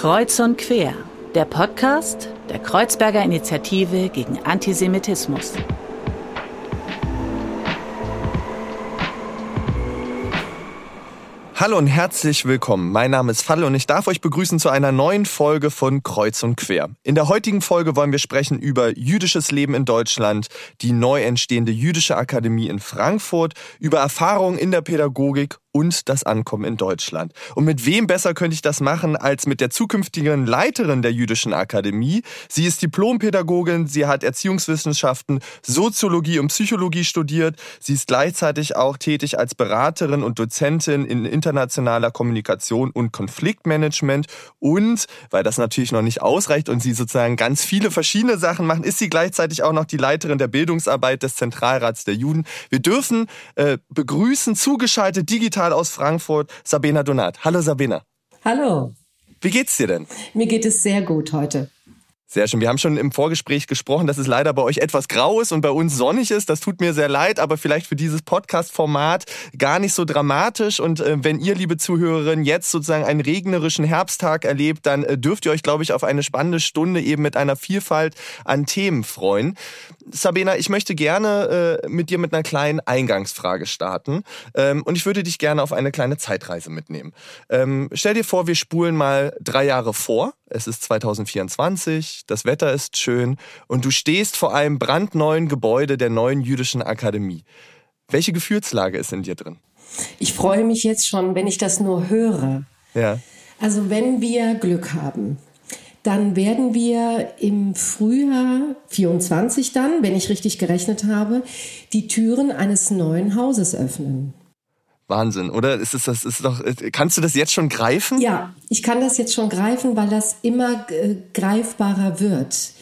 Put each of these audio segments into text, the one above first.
Kreuz und Quer, der Podcast der Kreuzberger Initiative gegen Antisemitismus. Hallo und herzlich willkommen. Mein Name ist Falle und ich darf euch begrüßen zu einer neuen Folge von Kreuz und Quer. In der heutigen Folge wollen wir sprechen über jüdisches Leben in Deutschland, die neu entstehende jüdische Akademie in Frankfurt, über Erfahrungen in der Pädagogik und das Ankommen in Deutschland. Und mit wem besser könnte ich das machen als mit der zukünftigen Leiterin der Jüdischen Akademie? Sie ist Diplompädagogin, sie hat Erziehungswissenschaften, Soziologie und Psychologie studiert. Sie ist gleichzeitig auch tätig als Beraterin und Dozentin in internationaler Kommunikation und Konfliktmanagement. Und, weil das natürlich noch nicht ausreicht und sie sozusagen ganz viele verschiedene Sachen machen, ist sie gleichzeitig auch noch die Leiterin der Bildungsarbeit des Zentralrats der Juden. Wir dürfen äh, begrüßen, zugeschaltet digital digital aus Frankfurt, Sabina Donat. Hallo Sabina. Hallo. Wie geht's dir denn? Mir geht es sehr gut heute. Sehr schön. Wir haben schon im Vorgespräch gesprochen, dass es leider bei euch etwas grau ist und bei uns sonnig ist. Das tut mir sehr leid, aber vielleicht für dieses Podcast-Format gar nicht so dramatisch. Und äh, wenn ihr, liebe Zuhörerinnen, jetzt sozusagen einen regnerischen Herbsttag erlebt, dann äh, dürft ihr euch, glaube ich, auf eine spannende Stunde eben mit einer Vielfalt an Themen freuen. Sabina, ich möchte gerne äh, mit dir mit einer kleinen Eingangsfrage starten. Ähm, und ich würde dich gerne auf eine kleine Zeitreise mitnehmen. Ähm, stell dir vor, wir spulen mal drei Jahre vor es ist 2024, das Wetter ist schön und du stehst vor einem brandneuen Gebäude der neuen jüdischen Akademie. Welche Gefühlslage ist in dir drin? Ich freue mich jetzt schon, wenn ich das nur höre. Ja. Also wenn wir Glück haben, dann werden wir im Frühjahr 24 dann, wenn ich richtig gerechnet habe, die Türen eines neuen Hauses öffnen. Wahnsinn, oder? Ist es das ist doch kannst du das jetzt schon greifen? Ja, ich kann das jetzt schon greifen, weil das immer äh, greifbarer wird.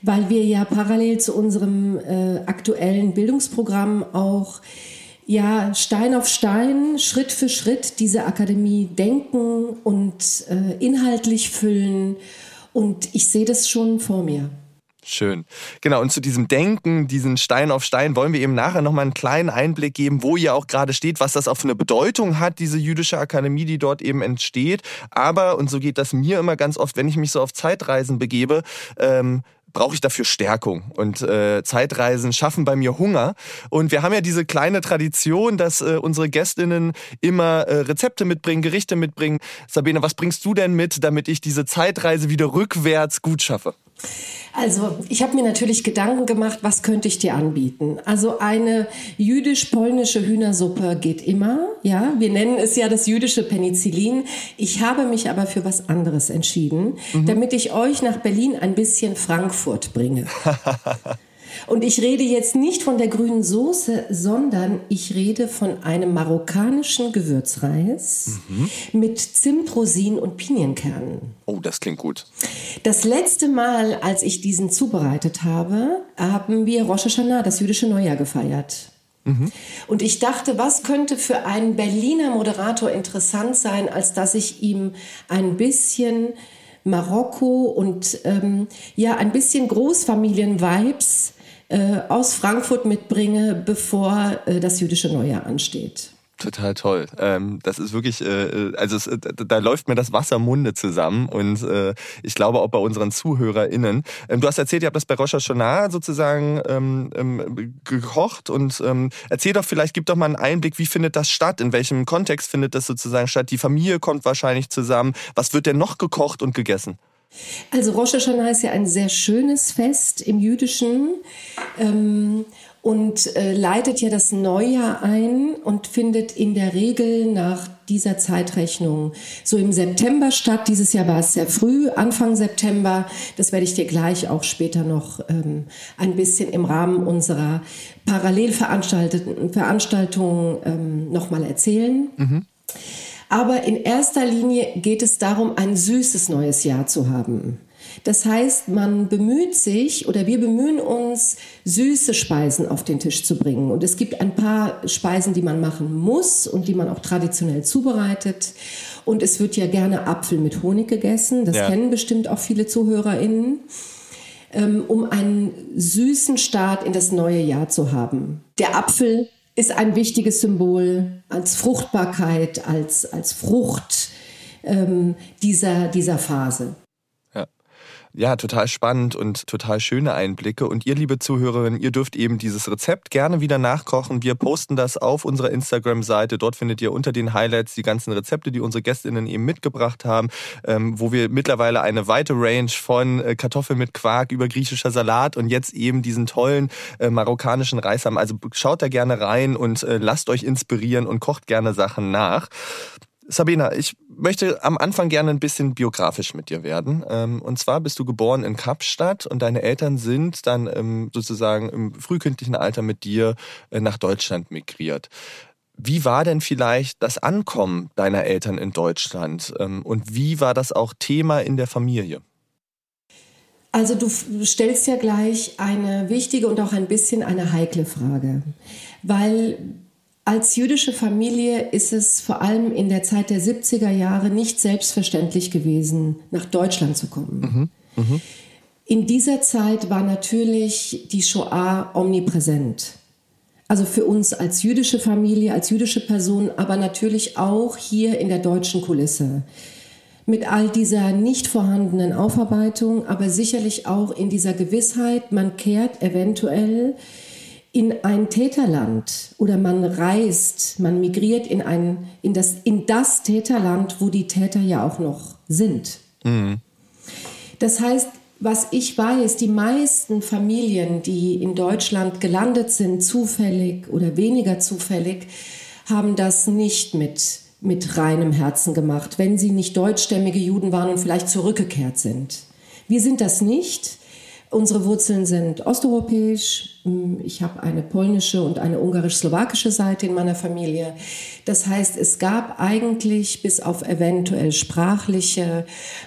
Weil wir ja parallel zu unserem äh, aktuellen Bildungsprogramm auch ja Stein auf Stein, Schritt für Schritt diese Akademie denken und äh, inhaltlich füllen. Und ich sehe das schon vor mir. Schön. Genau, und zu diesem Denken, diesen Stein auf Stein, wollen wir eben nachher nochmal einen kleinen Einblick geben, wo ihr auch gerade steht, was das auch für eine Bedeutung hat, diese jüdische Akademie, die dort eben entsteht. Aber, und so geht das mir immer ganz oft, wenn ich mich so auf Zeitreisen begebe, ähm, brauche ich dafür Stärkung. Und äh, Zeitreisen schaffen bei mir Hunger. Und wir haben ja diese kleine Tradition, dass äh, unsere Gästinnen immer äh, Rezepte mitbringen, Gerichte mitbringen. Sabine, was bringst du denn mit, damit ich diese Zeitreise wieder rückwärts gut schaffe? Also, ich habe mir natürlich Gedanken gemacht, was könnte ich dir anbieten? Also eine jüdisch-polnische Hühnersuppe geht immer, ja. Wir nennen es ja das jüdische Penicillin. Ich habe mich aber für was anderes entschieden, mhm. damit ich euch nach Berlin ein bisschen Frankfurt bringe. Und ich rede jetzt nicht von der grünen Soße, sondern ich rede von einem marokkanischen Gewürzreis mhm. mit Zimtrosinen und Pinienkernen. Oh, das klingt gut. Das letzte Mal, als ich diesen zubereitet habe, haben wir Rosh Hashanah, das jüdische Neujahr, gefeiert. Mhm. Und ich dachte, was könnte für einen Berliner Moderator interessant sein, als dass ich ihm ein bisschen Marokko und ähm, ja ein bisschen Großfamilien-Vibes aus Frankfurt mitbringe, bevor äh, das jüdische Neujahr ansteht. Total toll. Ähm, das ist wirklich, äh, also es, da läuft mir das Wasser im Munde zusammen und äh, ich glaube auch bei unseren ZuhörerInnen. Ähm, du hast erzählt, ihr habt das bei Rosh Hashanah sozusagen ähm, ähm, gekocht und ähm, erzähl doch vielleicht, gib doch mal einen Einblick, wie findet das statt, in welchem Kontext findet das sozusagen statt? Die Familie kommt wahrscheinlich zusammen. Was wird denn noch gekocht und gegessen? Also Rosh Hashanah ist ja ein sehr schönes Fest im Jüdischen ähm, und äh, leitet ja das Neujahr ein und findet in der Regel nach dieser Zeitrechnung so im September statt. Dieses Jahr war es sehr früh, Anfang September. Das werde ich dir gleich auch später noch ähm, ein bisschen im Rahmen unserer parallel veranstalteten Veranstaltung ähm, nochmal erzählen. Mhm. Aber in erster Linie geht es darum, ein süßes neues Jahr zu haben. Das heißt, man bemüht sich oder wir bemühen uns, süße Speisen auf den Tisch zu bringen. Und es gibt ein paar Speisen, die man machen muss und die man auch traditionell zubereitet. Und es wird ja gerne Apfel mit Honig gegessen. Das ja. kennen bestimmt auch viele ZuhörerInnen ähm, um einen süßen Start in das neue Jahr zu haben. Der Apfel ist ein wichtiges Symbol als Fruchtbarkeit, als, als Frucht. ähm, dieser, dieser Phase. Ja, total spannend und total schöne Einblicke. Und ihr, liebe Zuhörerinnen, ihr dürft eben dieses Rezept gerne wieder nachkochen. Wir posten das auf unserer Instagram-Seite. Dort findet ihr unter den Highlights die ganzen Rezepte, die unsere Gästinnen eben mitgebracht haben, ähm, wo wir mittlerweile eine weite Range von äh, Kartoffeln mit Quark über griechischer Salat und jetzt eben diesen tollen äh, marokkanischen Reis haben. Also schaut da gerne rein und äh, lasst euch inspirieren und kocht gerne Sachen nach. Sabina, ich möchte am Anfang gerne ein bisschen biografisch mit dir werden. Ähm, und zwar bist du geboren in Kapstadt und deine Eltern sind dann ähm, sozusagen im frühkindlichen Alter mit dir äh, nach Deutschland migriert. Wie war denn vielleicht das Ankommen deiner Eltern in Deutschland ähm, und wie war das auch Thema in der Familie? Also du stellst ja gleich eine wichtige und auch ein bisschen eine heikle Frage, weil als jüdische Familie ist es vor allem in der Zeit der 70er Jahre nicht selbstverständlich gewesen, nach Deutschland zu kommen. Mhm. Mhm. In dieser Zeit war natürlich die Shoah omnipräsent. Also für uns als jüdische Familie, als jüdische Person, aber natürlich auch hier in der deutschen Kulisse. Mit all dieser nicht vorhandenen Aufarbeitung, aber sicherlich auch in dieser Gewissheit, man kehrt eventuell in ein Täterland oder man reist, man migriert in ein, in das, in das Täterland, wo die Täter ja auch noch sind. Mhm. Das heißt, was ich weiß, die meisten Familien, die in Deutschland gelandet sind, zufällig oder weniger zufällig, haben das nicht mit, mit reinem Herzen gemacht, wenn sie nicht deutschstämmige Juden waren und vielleicht zurückgekehrt sind. Wir sind das nicht. Unsere Wurzeln sind osteuropäisch. Hm, ich habe eine polnische und eine ungarisch-slowakische Seite in meiner Familie. Das heißt, es gab eigentlich bis auf eventuell sprachliche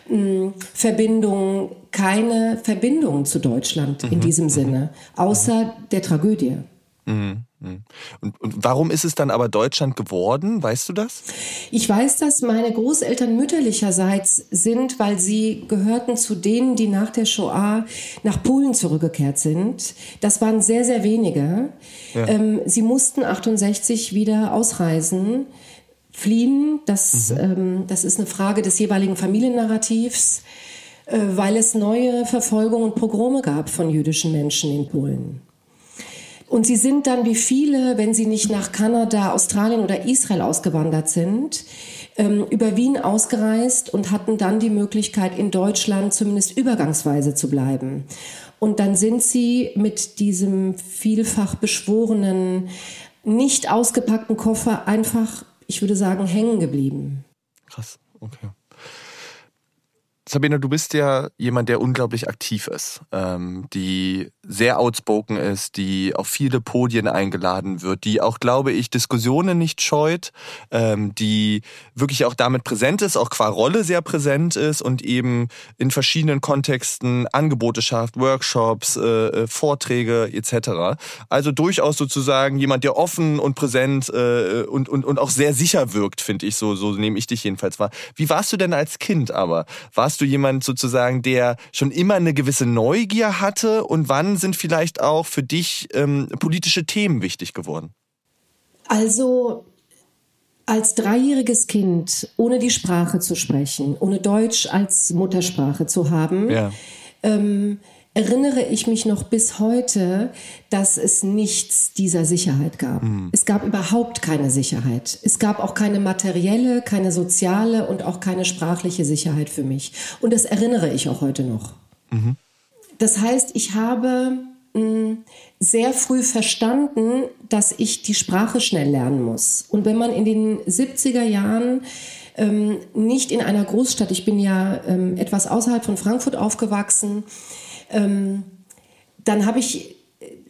hm, Verbindungen keine Verbindung zu Deutschland in mhm. diesem Sinne, außer der Tragödie. Mhm. Mhm. Und, und warum ist es dann aber Deutschland geworden? Weißt du das? Ich weiß, dass meine Großeltern mütterlicherseits sind, weil sie gehörten zu denen, die nach der Shoah nach Polen zurückgekehrt sind. Das waren sehr, sehr wenige. Ja. Ähm, sie mussten 68 wieder ausreisen, fliehen. Das, mhm. ähm, das ist eine Frage des jeweiligen Familiennarrativs, äh, weil es neue Verfolgungen und Pogrome gab von jüdischen Menschen in Polen. Und sie sind dann wie viele, wenn sie nicht nach Kanada, Australien oder Israel ausgewandert sind, ähm, über Wien ausgereist und hatten dann die Möglichkeit, in Deutschland zumindest übergangsweise zu bleiben. Und dann sind sie mit diesem vielfach beschworenen, nicht ausgepackten Koffer einfach, ich würde sagen, hängen geblieben. Krass, okay. Sabine, du bist ja jemand, der unglaublich aktiv ist, ähm, die sehr outspoken ist, die auf viele Podien eingeladen wird, die auch, glaube ich, Diskussionen nicht scheut, ähm, die wirklich auch damit präsent ist, auch qua Rolle sehr präsent ist und eben in verschiedenen Kontexten Angebote schafft, Workshops, äh, äh Vorträge etc. Also durchaus sozusagen jemand, der offen und präsent äh, und, und, und auch sehr sicher wirkt, finde ich, so, so nehme ich dich jedenfalls wahr. Wie warst du denn als Kind aber? Warst warst du jemand sozusagen, der schon immer eine gewisse Neugier hatte? Und wann sind vielleicht auch für dich ähm, politische Themen wichtig geworden? Also als dreijähriges Kind, ohne die Sprache zu sprechen, ohne Deutsch als Muttersprache zu haben, ja. ähm, erinnere ich mich noch bis heute, dass es nichts dieser Sicherheit gab. Mhm. Es gab überhaupt keine Sicherheit. Es gab auch keine materielle, keine soziale und auch keine sprachliche Sicherheit für mich. Und das erinnere ich auch heute noch. Mhm. Das heißt, ich habe mh, hm, sehr früh verstanden, dass ich die Sprache schnell lernen muss. Und wenn man in den 70er Jahren ähm, nicht in einer Großstadt, ich bin ja ähm, etwas außerhalb von Frankfurt aufgewachsen, ähm, dann habe ich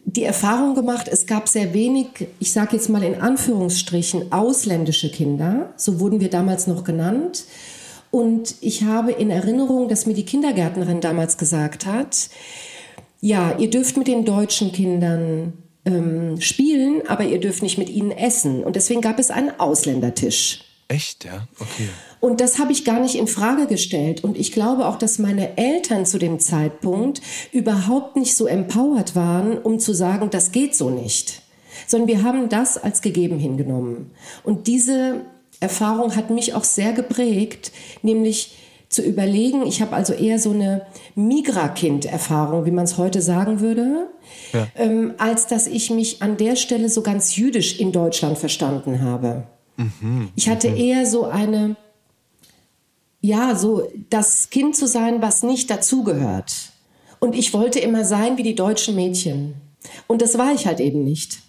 die Erfahrung gemacht, es gab sehr wenig, ich sage jetzt mal in Anführungsstrichen, ausländische Kinder, so wurden wir damals noch genannt. Und ich habe in Erinnerung, dass mir die Kindergärtnerin damals gesagt hat, ja, ihr dürft mit den deutschen Kindern ähm, spielen, aber ihr dürft nicht mit ihnen essen. Und deswegen gab es einen Ausländertisch. Echt, ja? Okay. Und das habe ich gar nicht in Frage gestellt. Und ich glaube auch, dass meine Eltern zu dem Zeitpunkt überhaupt nicht so empowered waren, um zu sagen, das geht so nicht. Sondern wir haben das als gegeben hingenommen. Und diese Erfahrung hat mich auch sehr geprägt, nämlich zu überlegen, ich habe also eher so eine Migra-Kind-Erfahrung, wie man es heute sagen würde, ja. ähm, als dass ich mich an der Stelle so ganz jüdisch in Deutschland verstanden habe. Mhm. Ich hatte mhm. eher so eine, ja, so das Kind zu sein, was nicht dazugehört. Und ich wollte immer sein wie die deutschen Mädchen. Und das war ich halt eben nicht.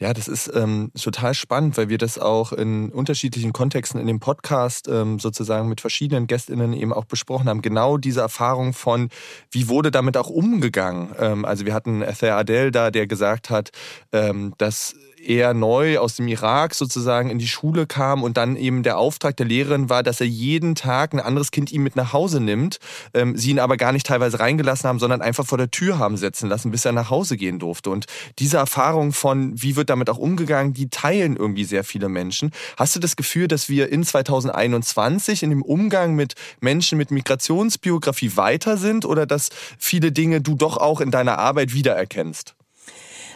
Ja, das ist ähm, total spannend, weil wir das auch in unterschiedlichen Kontexten in dem Podcast ähm, sozusagen mit verschiedenen GästInnen eben auch besprochen haben. Genau diese Erfahrung von, wie wurde damit auch umgegangen. Ähm, also wir hatten Ether Adel da, der gesagt hat, ähm, dass eher neu aus dem Irak sozusagen in die Schule kam und dann eben der Auftrag der Lehrerin war, dass er jeden Tag ein anderes Kind ihm mit nach Hause nimmt, ähm, sie ihn aber gar nicht teilweise reingelassen haben, sondern einfach vor der Tür haben setzen lassen, bis er nach Hause gehen durfte. Und diese Erfahrung von, wie wird damit auch umgegangen, die teilen irgendwie sehr viele Menschen. Hast du das Gefühl, dass wir in 2021 in dem Umgang mit Menschen mit Migrationsbiografie weiter sind oder dass viele Dinge du doch auch in deiner Arbeit wiedererkennst?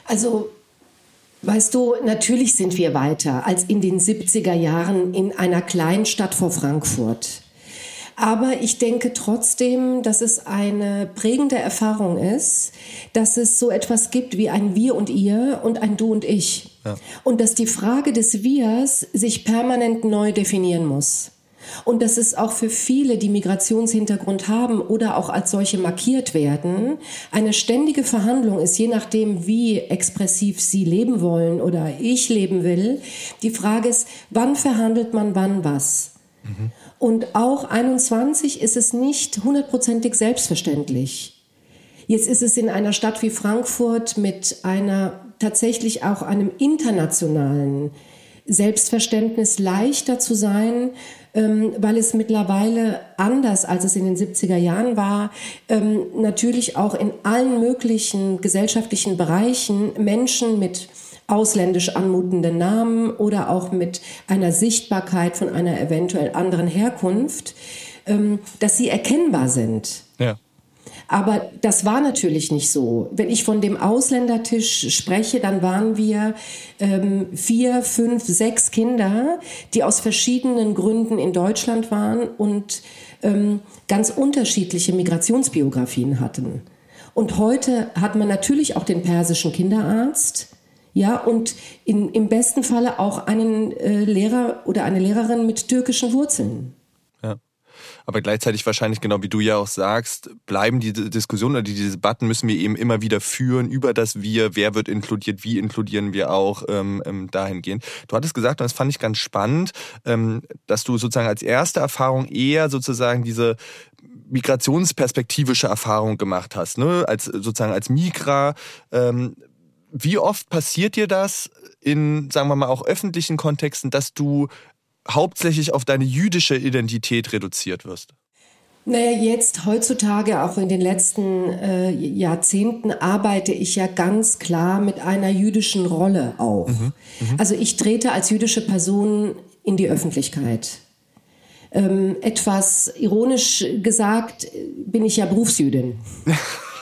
Also Weißt du, natürlich sind wir weiter als in den 70er Jahren in einer kleinen Stadt vor Frankfurt. Aber ich denke trotzdem, dass es eine prägende Erfahrung ist, dass es so etwas gibt wie ein Wir und Ihr und ein Du und Ich. Ja. Und dass die Frage des Wirs sich permanent neu definieren muss. Und dass es auch für viele, die Migrationshintergrund haben oder auch als solche markiert werden, eine ständige Verhandlung ist, je nachdem, wie expressiv sie leben wollen oder ich leben will. Die Frage ist, wann verhandelt man wann was? Mhm. Und auch 21 ist es nicht hundertprozentig selbstverständlich. Jetzt ist es in einer Stadt wie Frankfurt mit einer tatsächlich auch einem internationalen Selbstverständnis leichter zu sein, weil es mittlerweile anders als es in den 70er Jahren war, ähm, natürlich auch in allen möglichen gesellschaftlichen Bereichen Menschen mit ausländisch anmutenden Namen oder auch mit einer Sichtbarkeit von einer eventuell anderen Herkunft, ähm, dass sie erkennbar sind. Ja. Aber das war natürlich nicht so. Wenn ich von dem Ausländertisch spreche, dann waren wir ähm, vier, fünf, sechs Kinder, die aus verschiedenen Gründen in Deutschland waren und ähm, ganz unterschiedliche Migrationsbiografien hatten. Und heute hat man natürlich auch den persischen Kinderarzt. Ja, und in, im besten Falle auch einen äh, Lehrer oder eine Lehrerin mit türkischen Wurzeln. Aber gleichzeitig wahrscheinlich, genau wie du ja auch sagst, bleiben die Diskussionen oder die Debatten müssen wir eben immer wieder führen über das Wir, wer wird inkludiert, wie inkludieren wir auch ähm, ähm, dahingehend. Du hattest gesagt, und das fand ich ganz spannend, ähm, dass du sozusagen als erste Erfahrung eher sozusagen diese migrationsperspektivische Erfahrung gemacht hast, ne? als sozusagen als Migra. Ähm, wie oft passiert dir das in, sagen wir mal, auch öffentlichen Kontexten, dass du hauptsächlich auf deine jüdische Identität reduziert wirst? Naja, jetzt heutzutage, auch in den letzten äh, Jahrzehnten, arbeite ich ja ganz klar mit einer jüdischen Rolle auf. Mhm, mh. Also ich trete als jüdische Person in die Öffentlichkeit. Ähm, etwas ironisch gesagt bin ich ja Berufsjüdin.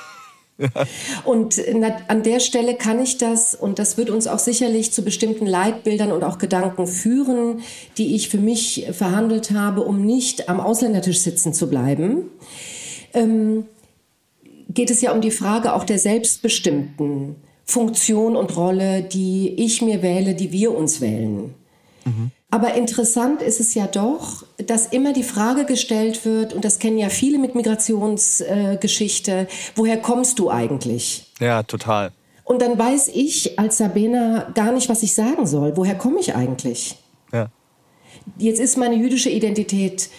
Und an der Stelle kann ich das, und das wird uns auch sicherlich zu bestimmten Leitbildern und auch Gedanken führen, die ich für mich verhandelt habe, um nicht am Ausländertisch sitzen zu bleiben, ähm, geht es ja um die Frage auch der selbstbestimmten Funktion und Rolle, die ich mir wähle, die wir uns wählen. Mhm. Aber interessant ist es ja doch, dass immer die Frage gestellt wird, und das kennen ja viele mit Migrationsgeschichte, äh, woher kommst du eigentlich? Ja, total. Und dann weiß ich als Sabina gar nicht, was ich sagen soll. Woher komme ich eigentlich? Ja. Jetzt ist meine jüdische Identität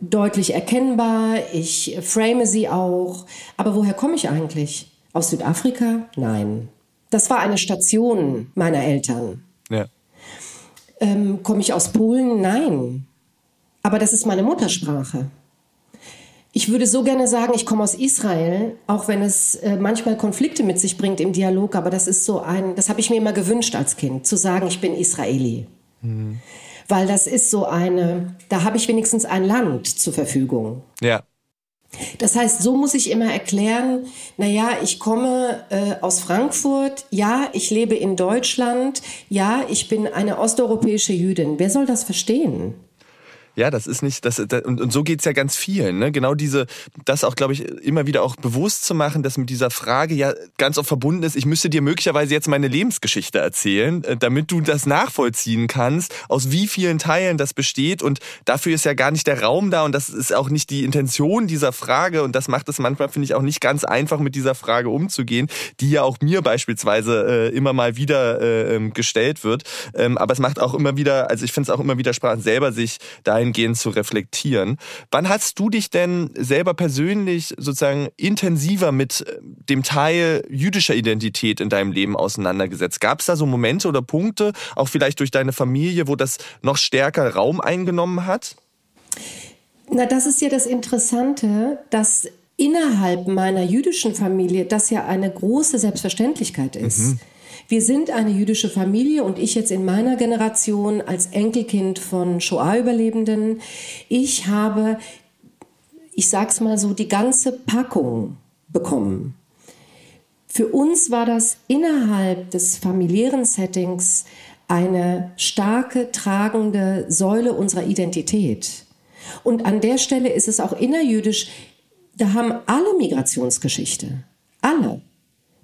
deutlich erkennbar, ich frame sie auch. Aber woher komme ich eigentlich? Aus Südafrika? Nein. Das war eine Station meiner Eltern. Ähm, Komme ich aus Polen? Nein. Aber das ist meine Muttersprache. Ich würde so gerne sagen, ich komme aus Israel, auch wenn es äh, manchmal Konflikte mit sich bringt im Dialog, aber das ist so ein, das habe ich mir immer gewünscht als Kind, zu sagen, ich bin Israeli. Mhm. Weil das ist so eine, da habe ich wenigstens ein Land zur Verfügung. Ja. Das heißt, so muss ich immer erklären, na ja, ich komme äh, aus Frankfurt, ja, ich lebe in Deutschland, ja, ich bin eine osteuropäische Jüdin. Wer soll das verstehen? Ja, das ist nicht, das, das und, und so geht's ja ganz vielen. Ne? Genau diese, das auch, glaube ich, immer wieder auch bewusst zu machen, dass mit dieser Frage ja ganz oft verbunden ist, ich müsste dir möglicherweise jetzt meine Lebensgeschichte erzählen, äh, damit du das nachvollziehen kannst, aus wie vielen Teilen das besteht. Und dafür ist ja gar nicht der Raum da und das ist auch nicht die Intention dieser Frage. Und das macht es manchmal, finde ich, auch nicht ganz einfach, mit dieser Frage umzugehen, die ja auch mir beispielsweise äh, immer mal wieder äh, ähm, gestellt wird. Ähm, aber es macht auch immer wieder, also ich finde es auch immer wieder Sprache selber sich da dahingehend zu reflektieren. Wann hast du dich denn selber persönlich sozusagen intensiver mit äh, dem Teil jüdischer Identität in deinem Leben auseinandergesetzt? Gab es da so Momente oder Punkte, auch vielleicht durch deine Familie, wo das noch stärker Raum eingenommen hat? Na, das ist ja das Interessante, dass innerhalb meiner jüdischen Familie das ja eine große Selbstverständlichkeit ist. Mhm. Wir sind eine jüdische Familie und ich jetzt in meiner Generation als Enkelkind von Shoah-Überlebenden. Ich habe, ich sag's mal so, die ganze Packung bekommen. Für uns war das innerhalb des familiären Settings eine starke, tragende Säule unserer Identität. Und an der Stelle ist es auch innerjüdisch, da haben alle Migrationsgeschichte. Alle.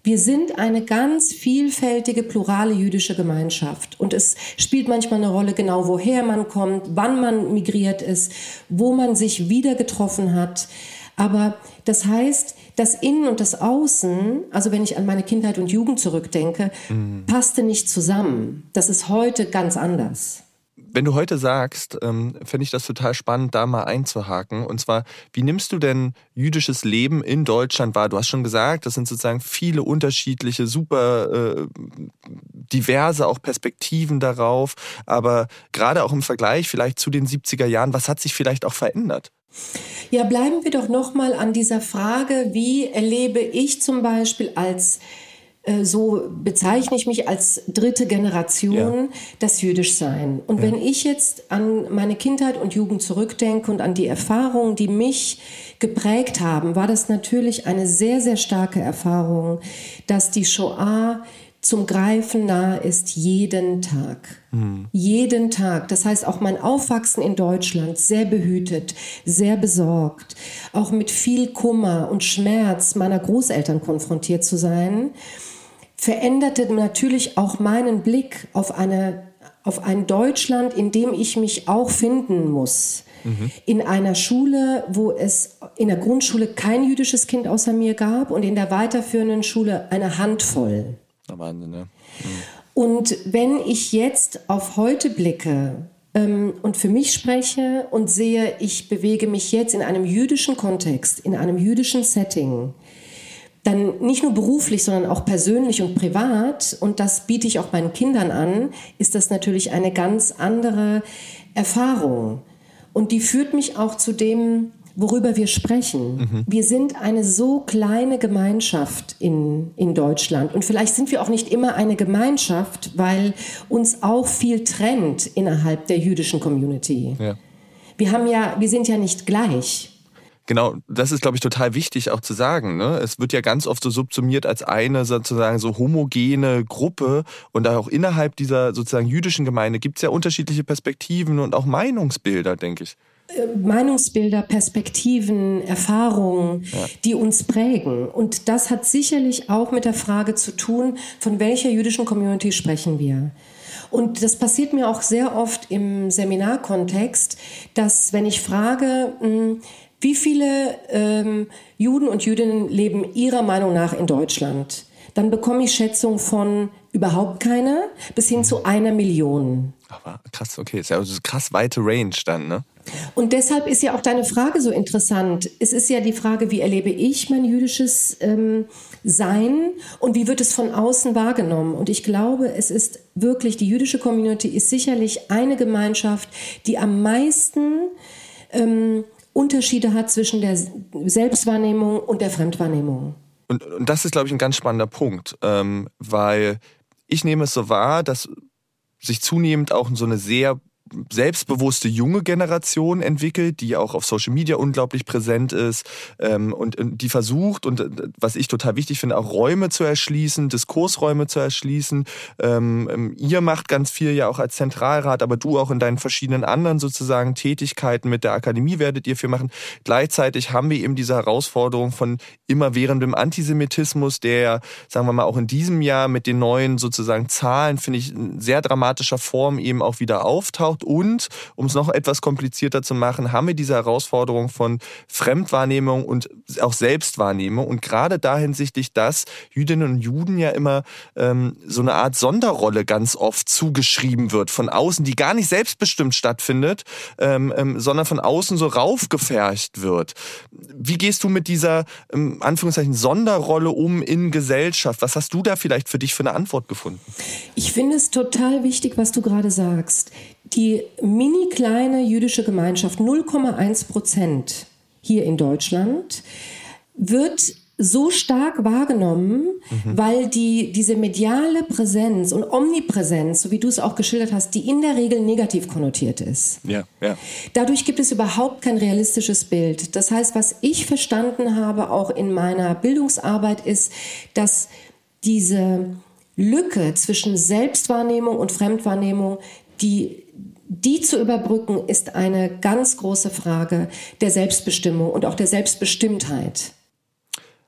Wir sind eine ganz vielfältige, plurale jüdische Gemeinschaft. Und es spielt manchmal eine Rolle, genau woher man kommt, wann man migriert ist, wo man sich wieder getroffen hat. Aber das heißt, das Innen und das Außen, also wenn ich an meine Kindheit und Jugend zurückdenke, mhm. passte nicht zusammen. Das ist heute ganz anders. Wenn du heute sagst, ähm, finde ich das total spannend, da mal einzuhaken. Und zwar, wie nimmst du denn jüdisches Leben in Deutschland wahr? Du hast schon gesagt, das sind sozusagen viele unterschiedliche, super äh, diverse auch Perspektiven darauf. Aber gerade auch im Vergleich vielleicht zu den 70er Jahren, was hat sich vielleicht auch verändert? Ja, bleiben wir doch noch mal an dieser Frage, wie erlebe ich zum Beispiel als so bezeichne ich mich als dritte Generation ja. das Jüdischsein. Und ja. wenn ich jetzt an meine Kindheit und Jugend zurückdenke und an die Erfahrungen, die mich geprägt haben, war das natürlich eine sehr, sehr starke Erfahrung, dass die Shoah zum Greifen nahe ist jeden Tag. Mhm. Jeden Tag. Das heißt, auch mein Aufwachsen in Deutschland sehr behütet, sehr besorgt, auch mit viel Kummer und Schmerz meiner Großeltern konfrontiert zu sein veränderte natürlich auch meinen Blick auf eine auf ein Deutschland, in dem ich mich auch finden muss. Mhm. In einer Schule, wo es in der Grundschule kein jüdisches Kind außer mir gab und in der weiterführenden Schule eine Handvoll. Wahnsinn, ja. Mhm. Und wenn ich jetzt auf heute blicke ähm, und für mich spreche und sehe, ich bewege mich jetzt in einem jüdischen Kontext, in einem jüdischen Setting, dann nicht nur beruflich, sondern auch persönlich und privat, und das biete ich auch meinen Kindern an, ist das natürlich eine ganz andere Erfahrung. Und die führt mich auch zu dem, worüber wir sprechen. Mhm. Wir sind eine so kleine Gemeinschaft in, in Deutschland. Und vielleicht sind wir auch nicht immer eine Gemeinschaft, weil uns auch viel trennt innerhalb der jüdischen Community. Ja. Wir haben ja, wir sind ja nicht gleich. Genau, das ist, glaube ich, total wichtig auch zu sagen. Ne? Es wird ja ganz oft so subsumiert als eine sozusagen so homogene Gruppe und auch innerhalb dieser sozusagen jüdischen Gemeinde gibt es ja unterschiedliche Perspektiven und auch Meinungsbilder, denke ich. Äh, Meinungsbilder, Perspektiven, Erfahrungen, ja. die uns prägen. Und das hat sicherlich auch mit der Frage zu tun, von welcher jüdischen Community sprechen wir. Und das passiert mir auch sehr oft im Seminarkontext, dass wenn ich frage, hm, wie viele ähm, Juden und Jüdinnen leben Ihrer Meinung nach in Deutschland? Dann bekomme ich Schätzung von überhaupt keine bis hin zu einer Million. Aber krass, okay, ist ja also krass weite Range dann, ne? Und deshalb ist ja auch deine Frage so interessant. Es ist ja die Frage, wie erlebe ich mein jüdisches ähm, Sein und wie wird es von außen wahrgenommen? Und ich glaube, es ist wirklich, die jüdische Community ist sicherlich eine Gemeinschaft, die am meisten ähm, Unterschiede hat zwischen der Selbstwahrnehmung und der Fremdwahrnehmung. Und, und das ist, glaube ich, ein ganz spannender Punkt, ähm, weil ich nehme es so wahr, dass sich zunehmend auch so eine sehr selbstbewusste junge Generation entwickelt, die auch auf Social Media unglaublich präsent ist ähm, und, und die versucht und äh, was ich total wichtig finde, auch Räume zu erschließen, Diskursräume zu erschließen. Ähm, ähm, ihr macht ganz viel ja auch als Zentralrat, aber du auch in deinen verschiedenen anderen sozusagen Tätigkeiten mit der Akademie werdet ihr viel machen. Gleichzeitig haben wir eben diese Herausforderung von immerwährendem Antisemitismus, der, sagen wir mal, auch in diesem Jahr mit den neuen sozusagen Zahlen, finde ich, in sehr dramatischer Form eben auch wieder auftaucht. Und, um es noch etwas komplizierter zu machen, haben wir diese Herausforderung von Fremdwahrnehmung und auch Selbstwahrnehmung. Und gerade da hinsichtlich, dass Jüdinnen und Juden ja immer ähm, so eine Art Sonderrolle ganz oft zugeschrieben wird von außen, die gar nicht selbstbestimmt stattfindet, ähm, ähm, sondern von außen so raufgefercht wird. Wie gehst du mit dieser ähm, Anführungszeichen Sonderrolle um in Gesellschaft? Was hast du da vielleicht für dich für eine Antwort gefunden? Ich finde es total wichtig, was du gerade sagst. Die mini kleine jüdische Gemeinschaft, 0,1 Prozent hier in Deutschland, wird so stark wahrgenommen, mhm. weil die, diese mediale Präsenz und Omnipräsenz, so wie du es auch geschildert hast, die in der Regel negativ konnotiert ist. Ja, ja. Dadurch gibt es überhaupt kein realistisches Bild. Das heißt, was ich verstanden habe, auch in meiner Bildungsarbeit, ist, dass diese Lücke zwischen Selbstwahrnehmung und Fremdwahrnehmung, die die zu überbrücken, ist eine ganz große Frage der Selbstbestimmung und auch der Selbstbestimmtheit.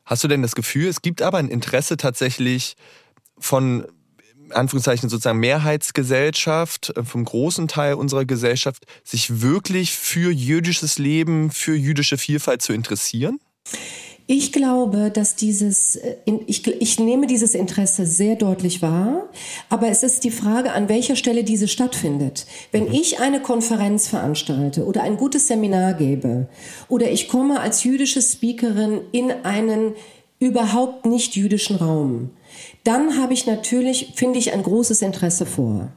Hast du denn das Gefühl, es gibt aber ein Interesse tatsächlich von Anführungszeichen sozusagen Mehrheitsgesellschaft, äh, vom großen Teil unserer Gesellschaft, sich wirklich für jüdisches Leben, für jüdische Vielfalt zu interessieren? Ich glaube, dass dieses, äh, ich, ich nehme dieses Interesse sehr deutlich wahr, aber es ist die Frage, an welcher Stelle diese stattfindet. Wenn mhm. ich eine Konferenz veranstalte oder ein gutes Seminar gebe oder ich komme als jüdische Speakerin in einen überhaupt nicht jüdischen Raum, dann habe ich natürlich, finde ich, ein großes Interesse vor.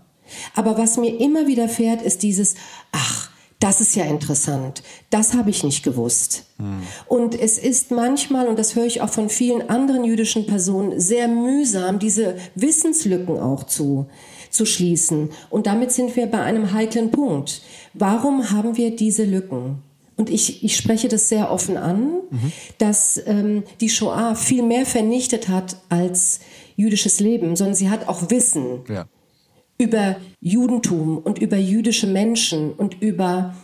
Aber was mir immer wieder fährt, ist dieses, ach, das ist ja interessant. Das habe ich nicht gewusst. Hm. Und es ist manchmal, und das höre ich auch von vielen anderen jüdischen Personen, sehr mühsam, diese Wissenslücken auch zu, zu schließen. Und damit sind wir bei einem heiklen Punkt. Warum haben wir diese Lücken? Und ich, ich spreche das sehr offen an, mhm. dass ähm, die Shoah viel mehr vernichtet hat als jüdisches Leben, sondern sie hat auch Wissen. Ja über Judentum und über jüdische Menschen und über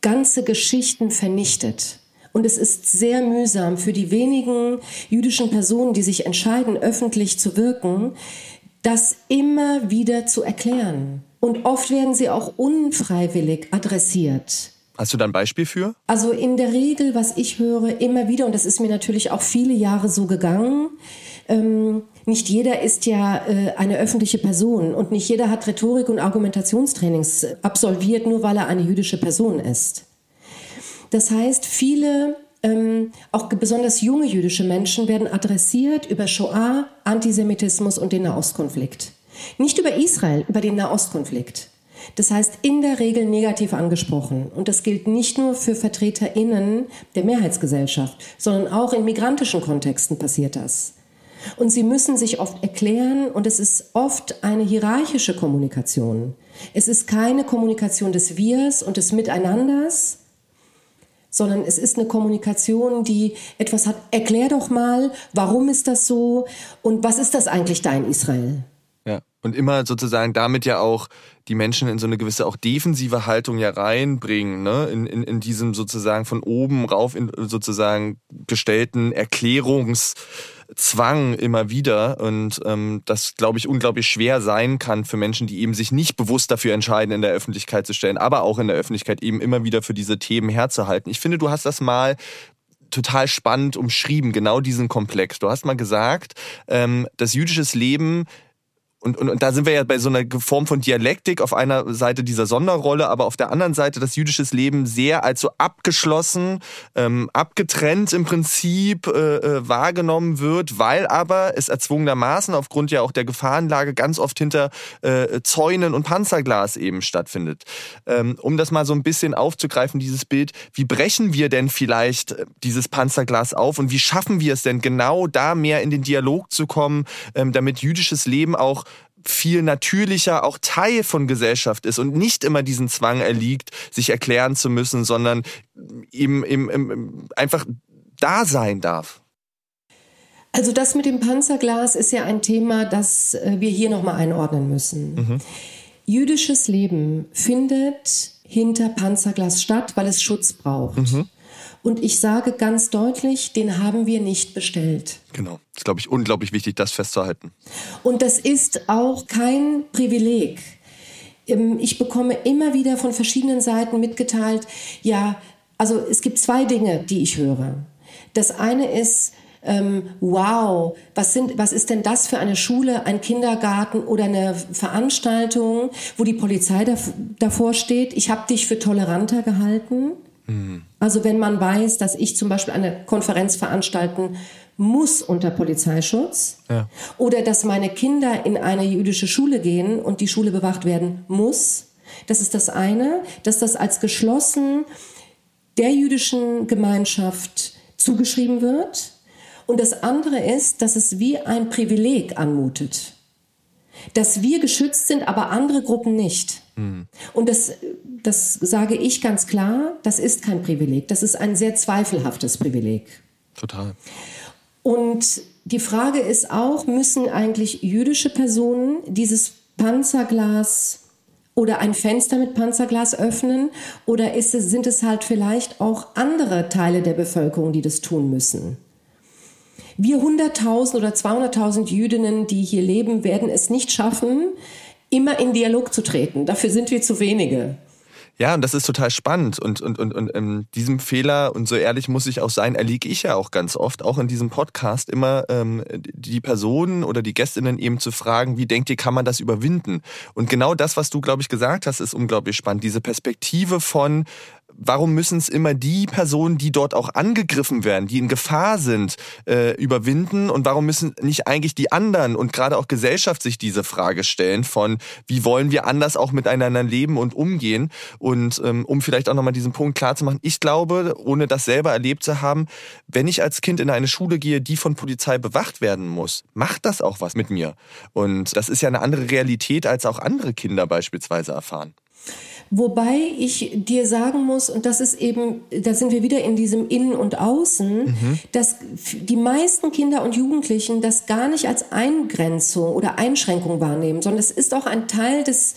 ganze Geschichten vernichtet. Und es ist sehr mühsam für die wenigen jüdischen Personen, die sich entscheiden, öffentlich zu wirken, das immer wieder zu erklären. Und oft werden sie auch unfreiwillig adressiert. Hast du da ein Beispiel für? Also in der Regel, was ich höre, immer wieder, und das ist mir natürlich auch viele Jahre so gegangen, ähm, nicht jeder ist ja äh, eine öffentliche Person und nicht jeder hat Rhetorik- und Argumentationstrainings absolviert, nur weil er eine jüdische Person ist. Das heißt, viele, ähm, auch besonders junge jüdische Menschen werden adressiert über Shoah, Antisemitismus und den Nahostkonflikt. Nicht über Israel, über den Nahostkonflikt. Das heißt, in der Regel negativ angesprochen. Und das gilt nicht nur für VertreterInnen der Mehrheitsgesellschaft, sondern auch in migrantischen Kontexten passiert das. Und sie müssen sich oft erklären und es ist oft eine hierarchische Kommunikation. Es ist keine Kommunikation des Wirs und des Miteinanders, sondern es ist eine Kommunikation, die etwas hat. Erklär doch mal, warum ist das so und was ist das eigentlich da in Israel? Ja, und immer sozusagen damit ja auch die Menschen in so eine gewisse auch defensive Haltung ja reinbringen, ne? in, in, in diesem sozusagen von oben rauf in sozusagen gestellten Erklärungs- Zwang immer wieder und ähm, das, glaube ich, unglaublich schwer sein kann für Menschen, die eben sich nicht bewusst dafür entscheiden, in der Öffentlichkeit zu stellen, aber auch in der Öffentlichkeit eben immer wieder für diese Themen herzuhalten. Ich finde, du hast das mal total spannend umschrieben, genau diesen Komplex. Du hast mal gesagt, ähm, das jüdisches Leben und, und, und da sind wir ja bei so einer Form von Dialektik, auf einer Seite dieser Sonderrolle, aber auf der anderen Seite das jüdisches Leben sehr als so abgeschlossen, ähm, abgetrennt im Prinzip äh, äh, wahrgenommen wird, weil aber es erzwungenermaßen aufgrund ja auch der Gefahrenlage ganz oft hinter äh, Zäunen und Panzerglas eben stattfindet. Ähm, um das mal so ein bisschen aufzugreifen, dieses Bild, wie brechen wir denn vielleicht äh, dieses Panzerglas auf und wie schaffen wir es denn genau da mehr in den Dialog zu kommen, ähm, damit jüdisches Leben auch viel natürlicher auch Teil von Gesellschaft ist und nicht immer diesen Zwang erliegt, sich erklären zu müssen, sondern eben, eben, eben einfach da sein darf. Also das mit dem Panzerglas ist ja ein Thema, das äh, wir hier nochmal einordnen müssen. Mhm. Jüdisches Leben findet hinter Panzerglas statt, weil es Schutz braucht. Mhm. Und ich sage ganz deutlich, den haben wir nicht bestellt. Genau. Das ist, glaube ich, unglaublich wichtig, das festzuhalten. Und das ist auch kein Privileg. Ähm, ich bekomme immer wieder von verschiedenen Seiten mitgeteilt, ja, also es gibt zwei Dinge, die ich höre. Das eine ist, ähm, wow, was, sind, was ist denn das für eine Schule, ein Kindergarten oder eine Veranstaltung, wo die Polizei davor steht, ich habe dich für toleranter gehalten. Mhm. Also wenn man weiß, dass ich zum Beispiel eine Konferenz veranstalten muss unter Polizeischutz ja. oder dass meine Kinder in eine jüdische Schule gehen und die Schule bewacht werden muss. Das ist das eine, dass das als geschlossen der jüdischen Gemeinschaft zugeschrieben wird. Und das andere ist, dass es wie ein Privileg anmutet. Dass wir geschützt sind, aber andere Gruppen nicht. Mhm. Und das, das sage ich ganz klar, das ist kein Privileg. Das ist ein sehr zweifelhaftes Privileg. Total. Und die Frage ist auch, müssen eigentlich jüdische Personen dieses Panzerglas oder ein Fenster mit Panzerglas öffnen? Oder es, sind es halt vielleicht auch andere Teile der Bevölkerung, die das tun müssen? Wir 100.000 oder 200.000 Jüdinnen, die hier leben, werden es nicht schaffen, immer in Dialog zu treten. Dafür sind wir zu wenige. Ja, und das ist total spannend. Und, und, und, und ähm, diesem Fehler, und so ehrlich muss ich auch sein, erliege ich ja auch ganz oft, auch in diesem Podcast, immer ähm, die Personen oder die Gästinnen eben zu fragen, wie denkt ihr, kann man das überwinden? Und genau das, was du, glaube ich, gesagt hast, ist unglaublich spannend. Diese Perspektive von, warum müssen es immer die Personen, die dort auch angegriffen werden, die in Gefahr sind, äh, überwinden? Und warum müssen nicht eigentlich die anderen und gerade auch Gesellschaft sich diese Frage stellen von, wie wollen wir anders auch miteinander leben und umgehen? Und ähm, um vielleicht auch nochmal diesen Punkt klar zu machen, ich glaube, ohne das selber erlebt zu haben, wenn ich als Kind in eine Schule gehe, die von Polizei bewacht werden muss, macht das auch was mit mir. Und das ist ja eine andere Realität, als auch andere Kinder beispielsweise erfahren. Wobei ich dir sagen muss, und das ist eben, da sind wir wieder in diesem Innen und Außen, mhm. dass die meisten Kinder und Jugendlichen das gar nicht als Eingrenzung oder Einschränkung wahrnehmen, sondern es ist auch ein Teil des,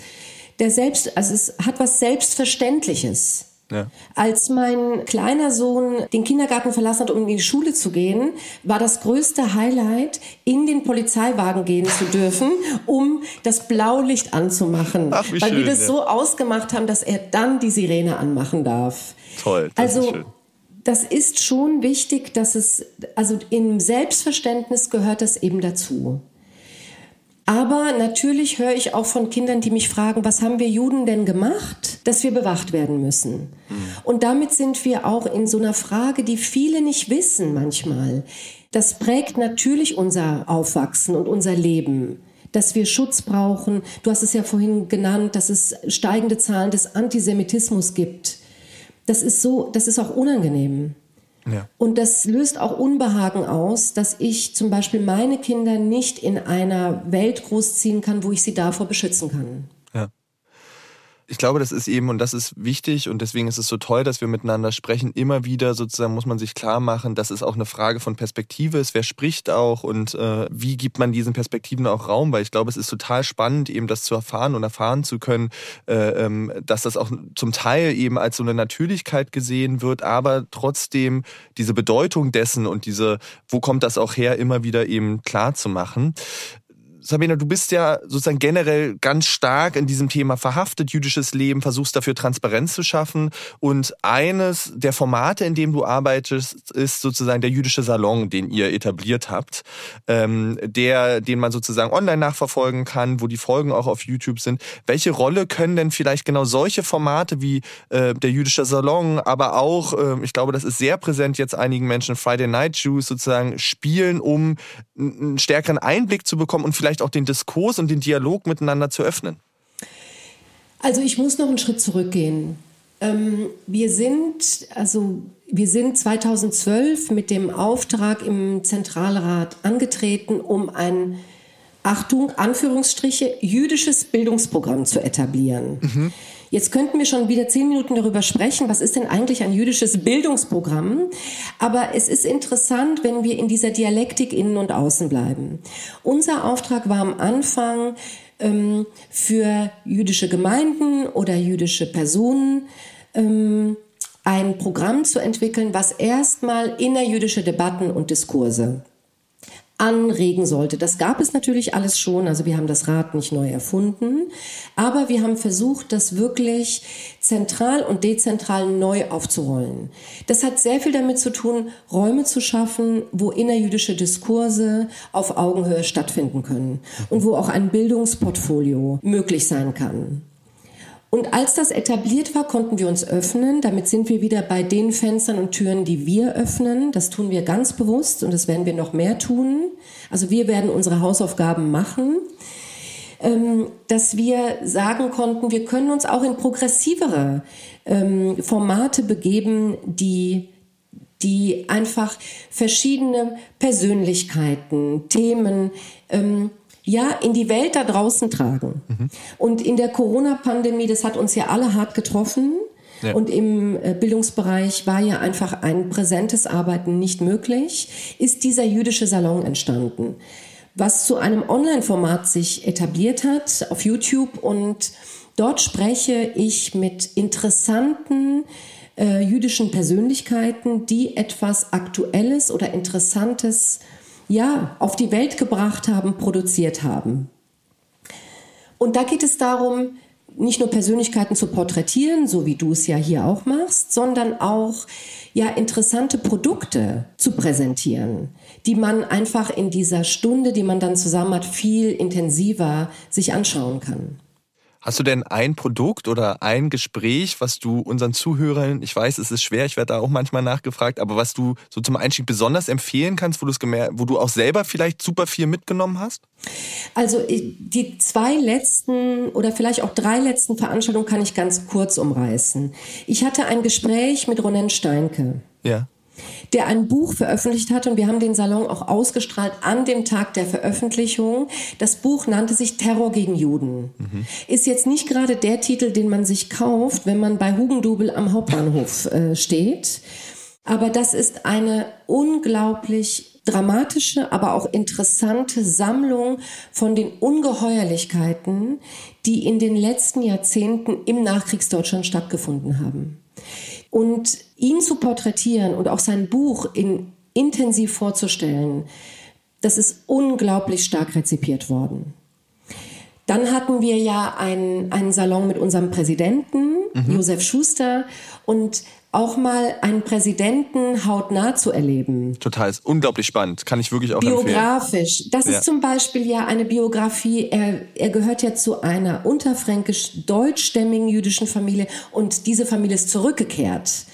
der Selbst, also es hat was Selbstverständliches. Ja. Als mein kleiner Sohn den Kindergarten verlassen hat, um in die Schule zu gehen, war das größte Highlight, in den Polizeiwagen gehen zu dürfen, um das Blaulicht anzumachen. Ach, wie weil schön, wir das ja. so ausgemacht haben, dass er dann die Sirene anmachen darf. Toll. Also, das ist schon wichtig, dass es, also im Selbstverständnis gehört das eben dazu. Aber natürlich höre ich auch von Kindern, die mich fragen, was haben wir Juden denn gemacht, dass wir bewacht werden müssen? Mhm. Und damit sind wir auch in so einer Frage, die viele nicht wissen manchmal. Das prägt natürlich unser Aufwachsen und unser Leben dass wir Schutz brauchen. Du hast es ja vorhin genannt, dass es steigende Zahlen des Antisemitismus gibt. Das ist so, das ist auch unangenehm. Und das löst auch Unbehagen aus, dass ich zum Beispiel meine Kinder nicht in einer Welt großziehen kann, wo ich sie davor beschützen kann ich glaube, das ist eben, und das ist wichtig, und deswegen ist es so toll, dass wir miteinander sprechen. Immer wieder sozusagen muss man sich klar machen, dass es auch eine Frage von Perspektive ist. Wer spricht auch und äh, wie gibt man diesen Perspektiven auch Raum? Weil ich glaube, es ist total spannend, eben das zu erfahren und erfahren zu können, äh, ähm, dass das auch zum Teil eben als so eine Natürlichkeit gesehen wird, aber trotzdem diese Bedeutung dessen und diese, wo kommt das auch her, immer wieder eben klar zu machen. Sabina, du bist ja sozusagen generell ganz stark in diesem Thema verhaftet, jüdisches Leben, versuchst dafür Transparenz zu schaffen. Und eines der Formate, in dem du arbeitest, ist sozusagen der jüdische Salon, den ihr etabliert habt, ähm, der, den man sozusagen online nachverfolgen kann, wo die Folgen auch auf YouTube sind. Welche Rolle können denn vielleicht genau solche Formate wie äh, der jüdische Salon, aber auch, äh, ich glaube, das ist sehr präsent jetzt einigen Menschen, Friday Night Jews sozusagen spielen, um einen stärkeren Einblick zu bekommen und vielleicht vielleicht auch den Diskurs und den Dialog miteinander zu öffnen? Also ich muss noch einen Schritt zurückgehen. Ähm, wir sind, also wir sind 2012 mit dem Auftrag im Zentralrat angetreten, um ein Achtung, Anführungsstriche, jüdisches Bildungsprogramm zu etablieren. Mhm. Jetzt könnten wir schon wieder zehn Minuten darüber sprechen, was ist denn eigentlich ein jüdisches Bildungsprogramm? Aber es ist interessant, wenn wir in dieser Dialektik innen und außen bleiben. Unser Auftrag war am Anfang ähm, für jüdische Gemeinden oder jüdische Personen, ähm, ein Programm zu entwickeln, was erstmal innerjüdische Debatten und Diskurse anregen sollte. Das gab es natürlich alles schon, also wir haben das Rad nicht neu erfunden, aber wir haben versucht, das wirklich zentral und dezentral neu aufzurollen. Das hat sehr viel damit zu tun, Räume zu schaffen, wo innerjüdische Diskurse auf Augenhöhe stattfinden können und wo auch ein Bildungsportfolio möglich sein kann. Und als das etabliert war, konnten wir uns öffnen. Damit sind wir wieder bei den Fenstern und Türen, die wir öffnen. Das tun wir ganz bewusst und das werden wir noch mehr tun. Also wir werden unsere Hausaufgaben machen ähm, dass wir sagen konnten, wir können uns auch in progressivere ähm, Formate begeben, die die einfach verschiedene Persönlichkeiten, Themen ähm, ja, in die Welt da draußen tragen. Mhm. Und in der Corona-Pandemie, das hat uns ja alle hart getroffen. Ja. Und im äh, Bildungsbereich war ja einfach ein präsentes Arbeiten nicht möglich, ist dieser jüdische Salon entstanden, was zu einem Online-Format sich etabliert hat auf YouTube. Und dort spreche ich mit interessanten äh, jüdischen Persönlichkeiten, die etwas Aktuelles oder Interessantes ja, auf die Welt gebracht haben, produziert haben. Und da geht es darum, nicht nur Persönlichkeiten zu porträtieren, so wie du es ja hier auch machst, sondern auch ja interessante Produkte zu präsentieren, die man einfach in dieser Stunde, die man dann zusammen hat, viel intensiver sich anschauen kann. Hast du denn ein Produkt oder ein Gespräch, was du unseren Zuhörern, ich weiß, es ist schwer, ich werde da auch manchmal nachgefragt, aber was du so zum Einstieg besonders empfehlen kannst, wo, wo du auch selber vielleicht super viel mitgenommen hast? Also die zwei letzten oder vielleicht auch drei letzten Veranstaltungen kann ich ganz kurz umreißen. Ich hatte ein Gespräch mit Ronen Steinke. Ja der ein Buch veröffentlicht hat und wir haben den Salon auch ausgestrahlt an dem Tag der Veröffentlichung. Das Buch nannte sich Terror gegen Juden. Mhm. Ist jetzt nicht gerade der Titel, den man sich kauft, wenn man bei Hugendubel am Hauptbahnhof äh, steht. Aber das ist eine unglaublich dramatische, aber auch interessante Sammlung von den Ungeheuerlichkeiten, die in den letzten Jahrzehnten im Nachkriegsdeutschland stattgefunden haben. Und ihn zu porträtieren und auch sein Buch in, intensiv vorzustellen, das ist unglaublich stark rezipiert worden. Dann hatten wir ja einen, einen Salon mit unserem Präsidenten, mhm. Josef Schuster, und auch mal einen Präsidenten hautnah zu erleben. Total, ist unglaublich spannend, kann ich wirklich auch Biografisch. Empfehlen. Das ja. ist zum Beispiel ja eine Biografie, er, er gehört ja zu einer unterfränkisch-deutschstämmigen jüdischen Familie und diese Familie ist zurückgekehrt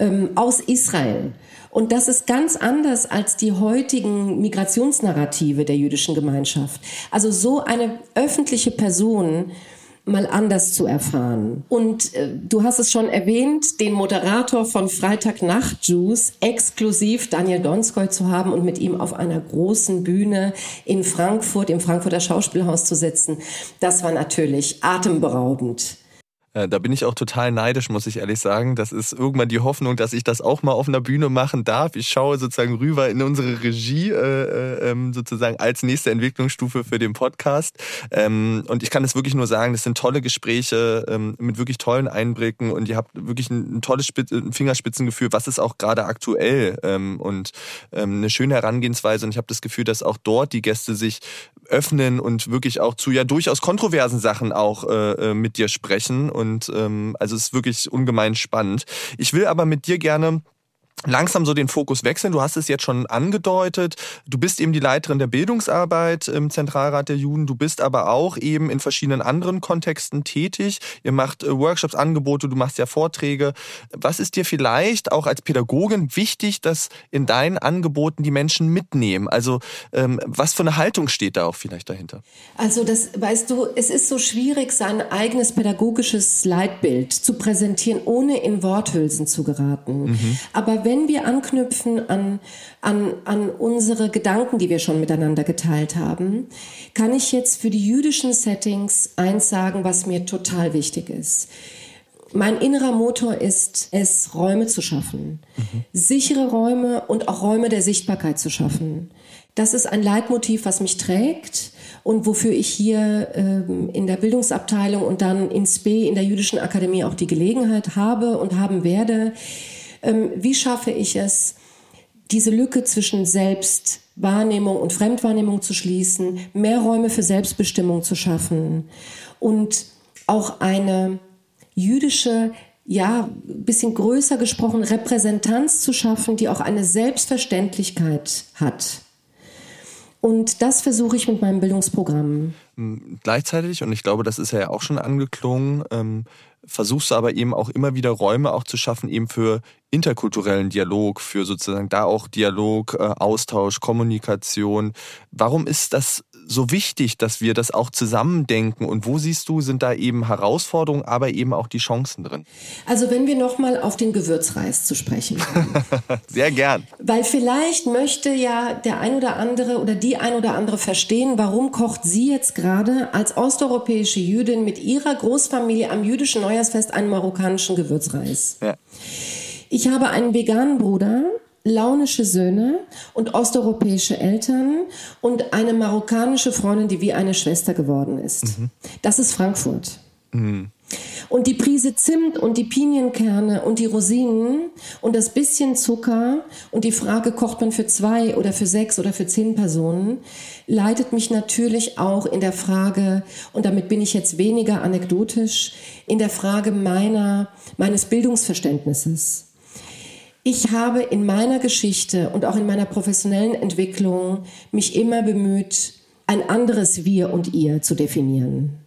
ähm, aus Israel. Und das ist ganz anders als die heutigen Migrationsnarrative der jüdischen Gemeinschaft. Also so eine öffentliche Person, mal anders zu erfahren. Und äh, du hast es schon erwähnt, den Moderator von Freitagnacht Juice exklusiv Daniel Donskoy zu haben und mit ihm auf einer großen Bühne in Frankfurt, im Frankfurter Schauspielhaus zu sitzen, das war natürlich atemberaubend. Äh, da bin ich auch total neidisch, muss ich ehrlich sagen. Das ist irgendwann die Hoffnung, dass ich das auch mal auf einer Bühne machen darf. Ich schaue sozusagen rüber in unsere Regie, äh, äh, ähm, sozusagen als nächste Entwicklungsstufe für den Podcast. Ähm, und ich kann es wirklich nur sagen, das sind tolle Gespräche ähm, mit wirklich tollen Einblicken und ihr habt wirklich ein, ein tolles Spitz ein Fingerspitzengefühl, was ist auch gerade aktuell ähm, und ähm, eine schöne Herangehensweise. Und ich habe das Gefühl, dass auch dort die Gäste sich öffnen und wirklich auch zu ja durchaus kontroversen Sachen auch äh, äh mit dir sprechen und ähm, also es ist wirklich ungemein spannend. Ich will aber mit dir gerne langsam so den Fokus wechseln. Du hast es jetzt schon angedeutet. Du bist eben die Leiterin der Bildungsarbeit im Zentralrat der Juden. Du bist aber auch eben in verschiedenen anderen Kontexten tätig. Ihr macht äh, Workshops, Angebote, du machst ja Vorträge. Was ist dir vielleicht auch als Pädagogin wichtig, dass in deinen Angeboten die Menschen mitnehmen? Also ähm, was für eine Haltung steht da auch vielleicht dahinter? Also das, weißt du, es ist so schwierig, sein eigenes pädagogisches Leitbild zu präsentieren, ohne in Worthülsen zu geraten. Mhm. Aber wenn wir anknüpfen an, an, an unsere Gedanken, die wir schon miteinander geteilt haben, kann ich jetzt für die jüdischen Settings eins sagen, was mir total wichtig ist. Mein innerer Motor ist es, Räume zu schaffen. Mhm. Sichere Räume und auch Räume der Sichtbarkeit zu schaffen. Das ist ein Leitmotiv, was mich trägt und wofür ich hier ähm, in der Bildungsabteilung und dann in SPE, in der Jüdischen Akademie auch die Gelegenheit habe und haben werde. Ähm, wie schaffe ich es, diese Lücke zwischen Selbstwahrnehmung und Fremdwahrnehmung zu schließen, mehr Räume für Selbstbestimmung zu schaffen und auch eine jüdische ja, bisschen größer gesprochen, Repräsentanz zu schaffen, die auch eine Selbstverständlichkeit hat. Und das versuche ich mit meinem Bildungsprogramm. Gleichzeitig, und ich glaube, das ist ja auch schon angeklungen, ähm, versuchst du aber eben auch immer wieder Räume auch zu schaffen, eben für interkulturellen Dialog, für sozusagen da auch Dialog, äh, Austausch, Kommunikation. Warum ist das so wichtig, dass wir das auch zusammendenken? Und wo siehst du, sind da eben Herausforderungen, aber eben auch die Chancen drin? Also wenn wir nochmal auf den Gewürzreis zu sprechen kommen. Sehr gern. Weil vielleicht möchte ja der ein oder andere oder die ein oder andere verstehen, warum kocht sie jetzt gerade als osteuropäische Jüdin mit ihrer Großfamilie am jüdischen Neujahrsfest einen marokkanischen Gewürzreis. Ja. Ich habe einen veganen Bruder, launische Söhne und osteuropäische Eltern und eine marokkanische Freundin, die wie eine Schwester geworden ist. Mhm. Das ist Frankfurt. Mhm. Und die Prise Zimt und die Pinienkerne und die Rosinen und das bisschen Zucker und die Frage, kocht man für zwei oder für sechs oder für zehn Personen, leitet mich natürlich auch in der Frage, und damit bin ich jetzt weniger anekdotisch, in der Frage meiner, meines Bildungsverständnisses. Ich habe in meiner Geschichte und auch in meiner professionellen Entwicklung mich immer bemüht, ein anderes Wir und Ihr zu definieren.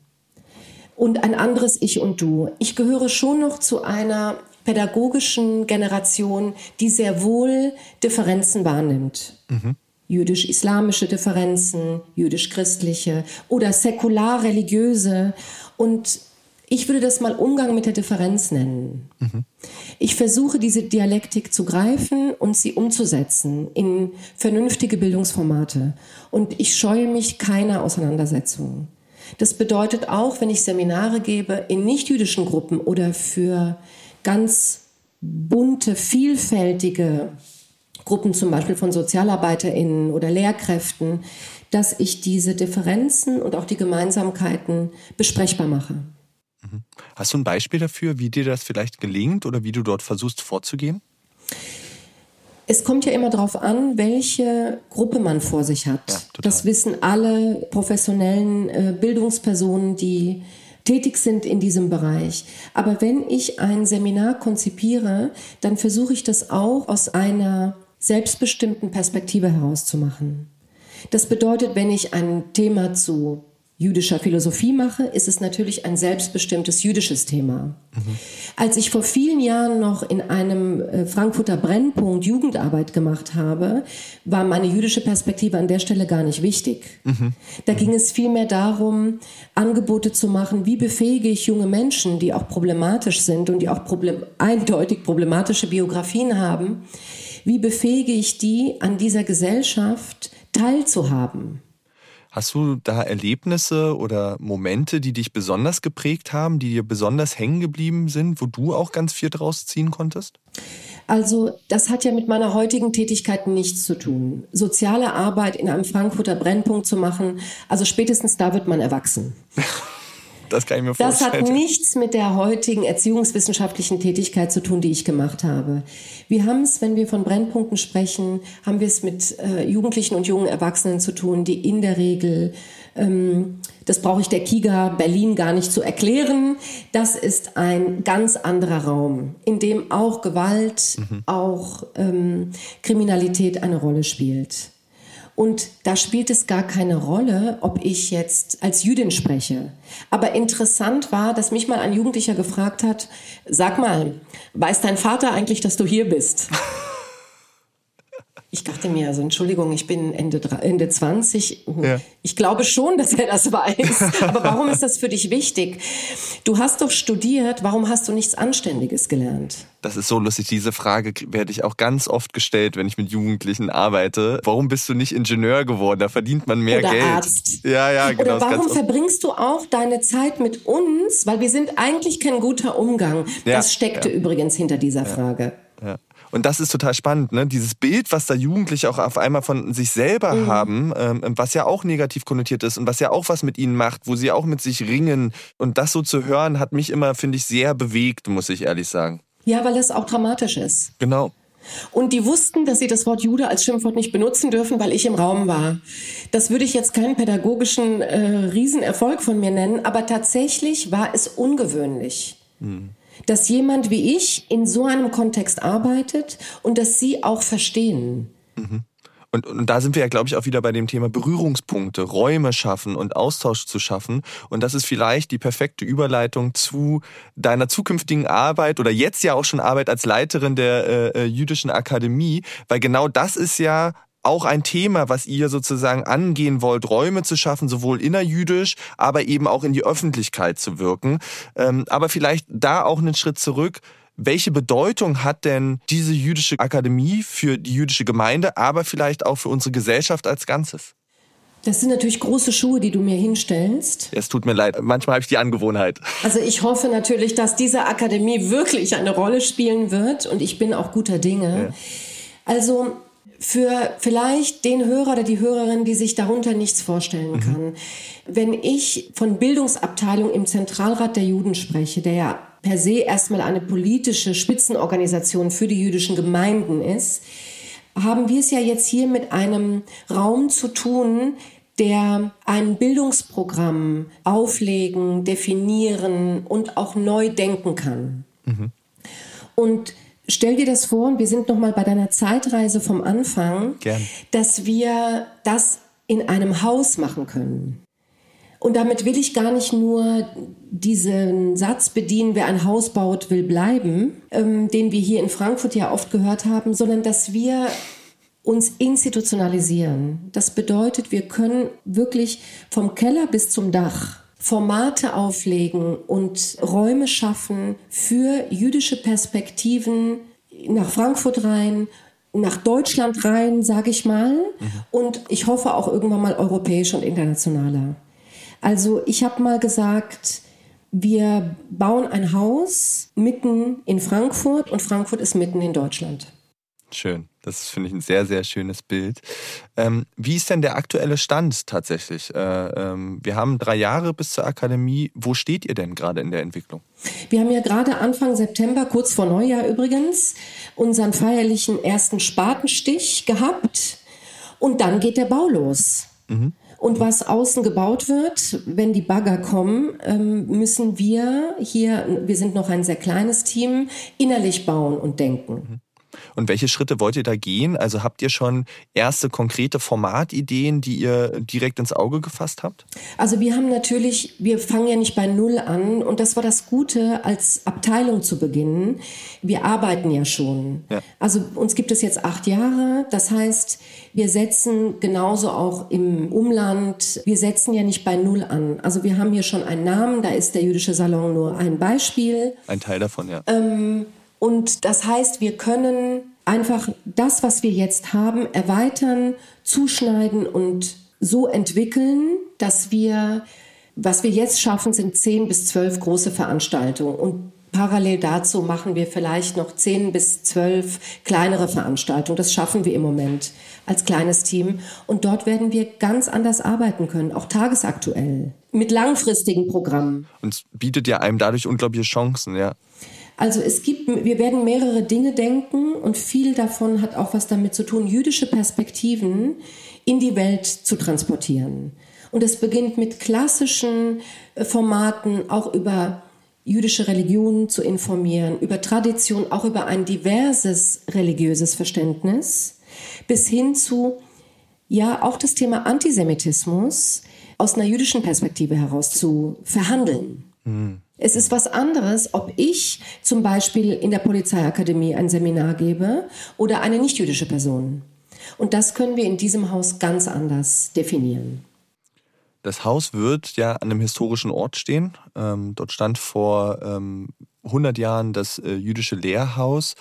Und ein anderes Ich und Du. Ich gehöre schon noch zu einer pädagogischen Generation, die sehr wohl Differenzen wahrnimmt. Mhm. Jüdisch-islamische Differenzen, jüdisch-christliche oder säkular-religiöse. Und ich würde das mal Umgang mit der Differenz nennen. Mhm. Ich versuche diese Dialektik zu greifen und sie umzusetzen in vernünftige Bildungsformate. Und ich scheue mich keiner Auseinandersetzung. Das bedeutet auch, wenn ich Seminare gebe in nichtjüdischen Gruppen oder für ganz bunte, vielfältige Gruppen, zum Beispiel von SozialarbeiterInnen oder Lehrkräften, dass ich diese Differenzen und auch die Gemeinsamkeiten besprechbar mache. Mhm. Hast du ein Beispiel dafür, wie dir das vielleicht gelingt oder wie du dort versuchst vorzugehen? Es kommt ja immer darauf an, welche Gruppe man vor sich hat. Ja, das wissen alle professionellen äh, Bildungspersonen, die tätig sind in diesem Bereich. Aber wenn ich ein Seminar konzipiere, dann versuche ich das auch aus einer selbstbestimmten Perspektive herauszumachen. Das bedeutet, wenn ich ein Thema zu jüdischer Philosophie mache, ist es natürlich ein selbstbestimmtes jüdisches Thema. Mhm. Als ich vor vielen Jahren noch in einem äh, Frankfurter Brennpunkt Jugendarbeit gemacht habe, war meine jüdische Perspektive an der Stelle gar nicht wichtig. Mhm. Da ging es vielmehr darum, Angebote zu machen, wie befähige ich junge Menschen, die auch problematisch sind und die auch problem eindeutig problematische Biografien haben, wie befähige ich die, an dieser Gesellschaft teilzuhaben. Hast du da Erlebnisse oder Momente, die dich besonders geprägt haben, die dir besonders hängen geblieben sind, wo du auch ganz viel draus ziehen konntest? Also das hat ja mit meiner heutigen Tätigkeit nichts zu tun. Soziale Arbeit in einem Frankfurter Brennpunkt zu machen, also spätestens da wird man erwachsen. Das kann ich mir vorstellen. Das hat nichts mit der heutigen erziehungswissenschaftlichen Tätigkeit zu tun, die ich gemacht habe. Wir haben es, wenn wir von Brennpunkten sprechen, haben wir es mit äh, Jugendlichen und jungen Erwachsenen zu tun, die in der Regel ähm, das brauche ich der Kiga Berlin gar nicht zu erklären. Das ist ein ganz anderer Raum, in dem auch Gewalt, mhm. auch ähm, Kriminalität eine Rolle spielt. Und da spielt es gar keine Rolle, ob ich jetzt als Jüdin spreche. Aber interessant war, dass mich mal ein Jugendlicher gefragt hat, sag mal, weiß dein Vater eigentlich, dass du hier bist? Ich dachte mir, also Entschuldigung, ich bin Ende, Ende 20. Ja. Ich glaube schon, dass er das weiß. Aber warum ist das für dich wichtig? Du hast doch studiert, warum hast du nichts Anständiges gelernt? Das ist so lustig. Diese Frage werde ich auch ganz oft gestellt, wenn ich mit Jugendlichen arbeite. Warum bist du nicht Ingenieur geworden? Da verdient man mehr Oder Geld. Arzt. Ja, ja, genau. Oder warum verbringst du auch deine Zeit mit uns? Weil wir sind eigentlich kein guter Umgang. Ja, das steckte ja. übrigens hinter dieser Frage. Ja. Und das ist total spannend, ne? Dieses Bild, was da Jugendliche auch auf einmal von sich selber mhm. haben, ähm, was ja auch negativ konnotiert ist und was ja auch was mit ihnen macht, wo sie auch mit sich ringen. Und das so zu hören, hat mich immer, finde ich, sehr bewegt, muss ich ehrlich sagen. Ja, weil das auch dramatisch ist. Genau. Und die wussten, dass sie das Wort Jude als Schimpfwort nicht benutzen dürfen, weil ich im Raum war. Das würde ich jetzt keinen pädagogischen äh, Riesenerfolg von mir nennen, aber tatsächlich war es ungewöhnlich. Mhm dass jemand wie ich in so einem Kontext arbeitet und dass sie auch verstehen. Mhm. Und, und da sind wir ja, glaube ich, auch wieder bei dem Thema Berührungspunkte, Räume schaffen und Austausch zu schaffen. Und das ist vielleicht die perfekte Überleitung zu deiner zukünftigen Arbeit oder jetzt ja auch schon Arbeit als Leiterin der äh, äh jüdischen Akademie, weil genau das ist ja auch ein Thema, was ihr sozusagen angehen wollt, Räume zu schaffen, sowohl innerjüdisch, aber eben auch in die Öffentlichkeit zu wirken. Ähm, aber vielleicht da auch einen Schritt zurück. Welche Bedeutung hat denn diese jüdische Akademie für die jüdische Gemeinde, aber vielleicht auch für unsere Gesellschaft als Ganzes? Das sind natürlich große Schuhe, die du mir hinstellst. Es tut mir leid, manchmal habe ich die Angewohnheit. Also ich hoffe natürlich, dass diese Akademie wirklich eine Rolle spielen wird und ich bin auch guter Dinge. Ja. Also für vielleicht den Hörer oder die Hörerin, die sich darunter nichts vorstellen mhm. kann. Wenn ich von Bildungsabteilung im Zentralrat der Juden spreche, der ja per se erstmal eine politische Spitzenorganisation für die jüdischen Gemeinden ist, haben wir es ja jetzt hier mit einem Raum zu tun, der ein Bildungsprogramm auflegen, definieren und auch neu denken kann. Mhm. Und Stell dir das vor, und wir sind nochmal bei deiner Zeitreise vom Anfang, Gern. dass wir das in einem Haus machen können. Und damit will ich gar nicht nur diesen Satz bedienen, wer ein Haus baut, will bleiben, ähm, den wir hier in Frankfurt ja oft gehört haben, sondern dass wir uns institutionalisieren. Das bedeutet, wir können wirklich vom Keller bis zum Dach Formate auflegen und Räume schaffen für jüdische Perspektiven nach Frankfurt rein, nach Deutschland rein, sage ich mal, mhm. und ich hoffe auch irgendwann mal europäisch und internationaler. Also ich habe mal gesagt, wir bauen ein Haus mitten in Frankfurt und Frankfurt ist mitten in Deutschland. Schön. Das finde ich ein sehr, sehr schönes Bild. Ähm, wie ist denn der aktuelle Stand tatsächlich? Äh, ähm, wir haben drei Jahre bis zur Akademie. Wo steht ihr denn gerade in der Entwicklung? Wir haben ja gerade Anfang September, kurz vor Neujahr übrigens, unseren feierlichen ersten Spatenstich gehabt. Und dann geht der Bau los. Mhm. Und was außen gebaut wird, wenn die Bagger kommen, ähm, müssen wir hier, wir sind noch ein sehr kleines Team, innerlich bauen und denken. Mhm. Und welche Schritte wollt ihr da gehen? Also habt ihr schon erste konkrete Formatideen, die ihr direkt ins Auge gefasst habt? Also wir haben natürlich, wir fangen ja nicht bei Null an und das war das Gute, als Abteilung zu beginnen. Wir arbeiten ja schon. Ja. Also uns gibt es jetzt acht Jahre. Das heißt, wir setzen genauso auch im Umland, wir setzen ja nicht bei Null an. Also wir haben hier schon einen Namen, da ist der jüdische Salon nur ein Beispiel. Ein Teil davon, ja. Ähm, und das heißt, wir können einfach das, was wir jetzt haben, erweitern, zuschneiden und so entwickeln, dass wir, was wir jetzt schaffen, sind zehn bis zwölf große Veranstaltungen. Und parallel dazu machen wir vielleicht noch zehn bis zwölf kleinere Veranstaltungen. Das schaffen wir im Moment als kleines Team. Und dort werden wir ganz anders arbeiten können, auch tagesaktuell, mit langfristigen Programmen. Und es bietet ja einem dadurch unglaubliche Chancen, ja. Also es gibt, wir werden mehrere Dinge denken und viel davon hat auch was damit zu tun, jüdische Perspektiven in die Welt zu transportieren. Und es beginnt mit klassischen äh, Formaten, auch über jüdische Religionen zu informieren, über Tradition, auch über ein diverses religiöses Verständnis, bis hin zu, ja, auch das Thema Antisemitismus aus einer jüdischen Perspektive heraus zu verhandeln. Mhm. Es ist was anderes, ob ich zum Beispiel in der Polizeiakademie ein Seminar gebe oder eine nichtjüdische Person. Und das können wir in diesem Haus ganz anders definieren. Das Haus wird ja an einem historischen Ort stehen. Ähm, dort stand vor ähm, 100 Jahren das äh, jüdische Lehrhaus.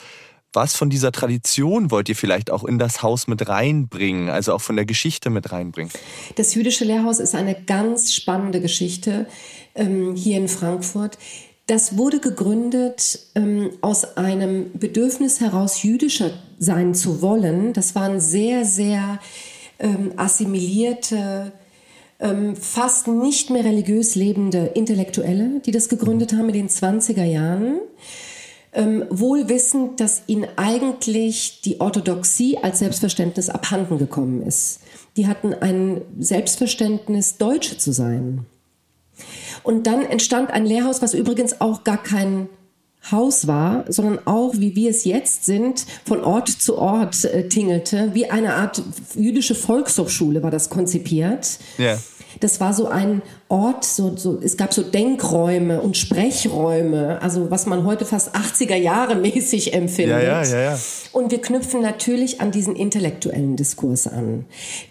Was von dieser Tradition wollt ihr vielleicht auch in das Haus mit reinbringen, also auch von der Geschichte mit reinbringen? Das jüdische Lehrhaus ist eine ganz spannende Geschichte ähm, hier in Frankfurt. Das wurde gegründet ähm, aus einem Bedürfnis heraus, jüdischer sein zu wollen. Das waren sehr, sehr ähm, assimilierte, ähm, fast nicht mehr religiös lebende Intellektuelle, die das gegründet haben in den 20er Jahren ähm, wohl wissend, dass ihnen eigentlich die Orthodoxie als Selbstverständnis abhanden gekommen ist. Die hatten ein Selbstverständnis, Deutsche zu sein. Und dann entstand ein Lehrhaus, was übrigens auch gar kein Haus war, sondern auch, wie wir es jetzt sind, von Ort zu Ort äh, tingelte. Wie eine Art jüdische Volkshochschule war das konzipiert. Ja. Das war so ein Ort, so, so, es gab so Denkräume und Sprechräume, also was man heute fast 80er Jahre mäßig empfindet. Ja, ja, ja, ja. Und wir knüpfen natürlich an diesen intellektuellen Diskurs an,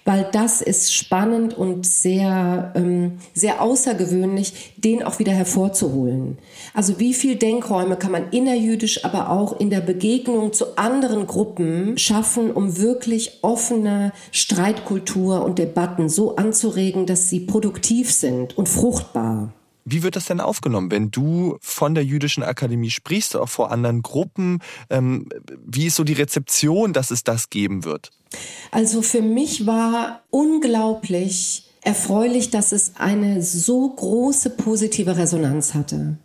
weil das ist spannend und sehr, ähm, sehr außergewöhnlich, den auch wieder hervorzuholen. Also wie viel Denkräume kann man innerjüdisch, aber auch in der Begegnung zu anderen Gruppen schaffen, um wirklich offene Streitkultur und Debatten so anzuregen, dass sie produktiv sind und fruchtbar. Wie wird das denn aufgenommen, wenn du von der Jüdischen Akademie sprichst, auch vor anderen Gruppen? Ähm, wie ist so die Rezeption, dass es das geben wird? Also für mich war unglaublich erfreulich, dass es eine so große positive Resonanz hatte.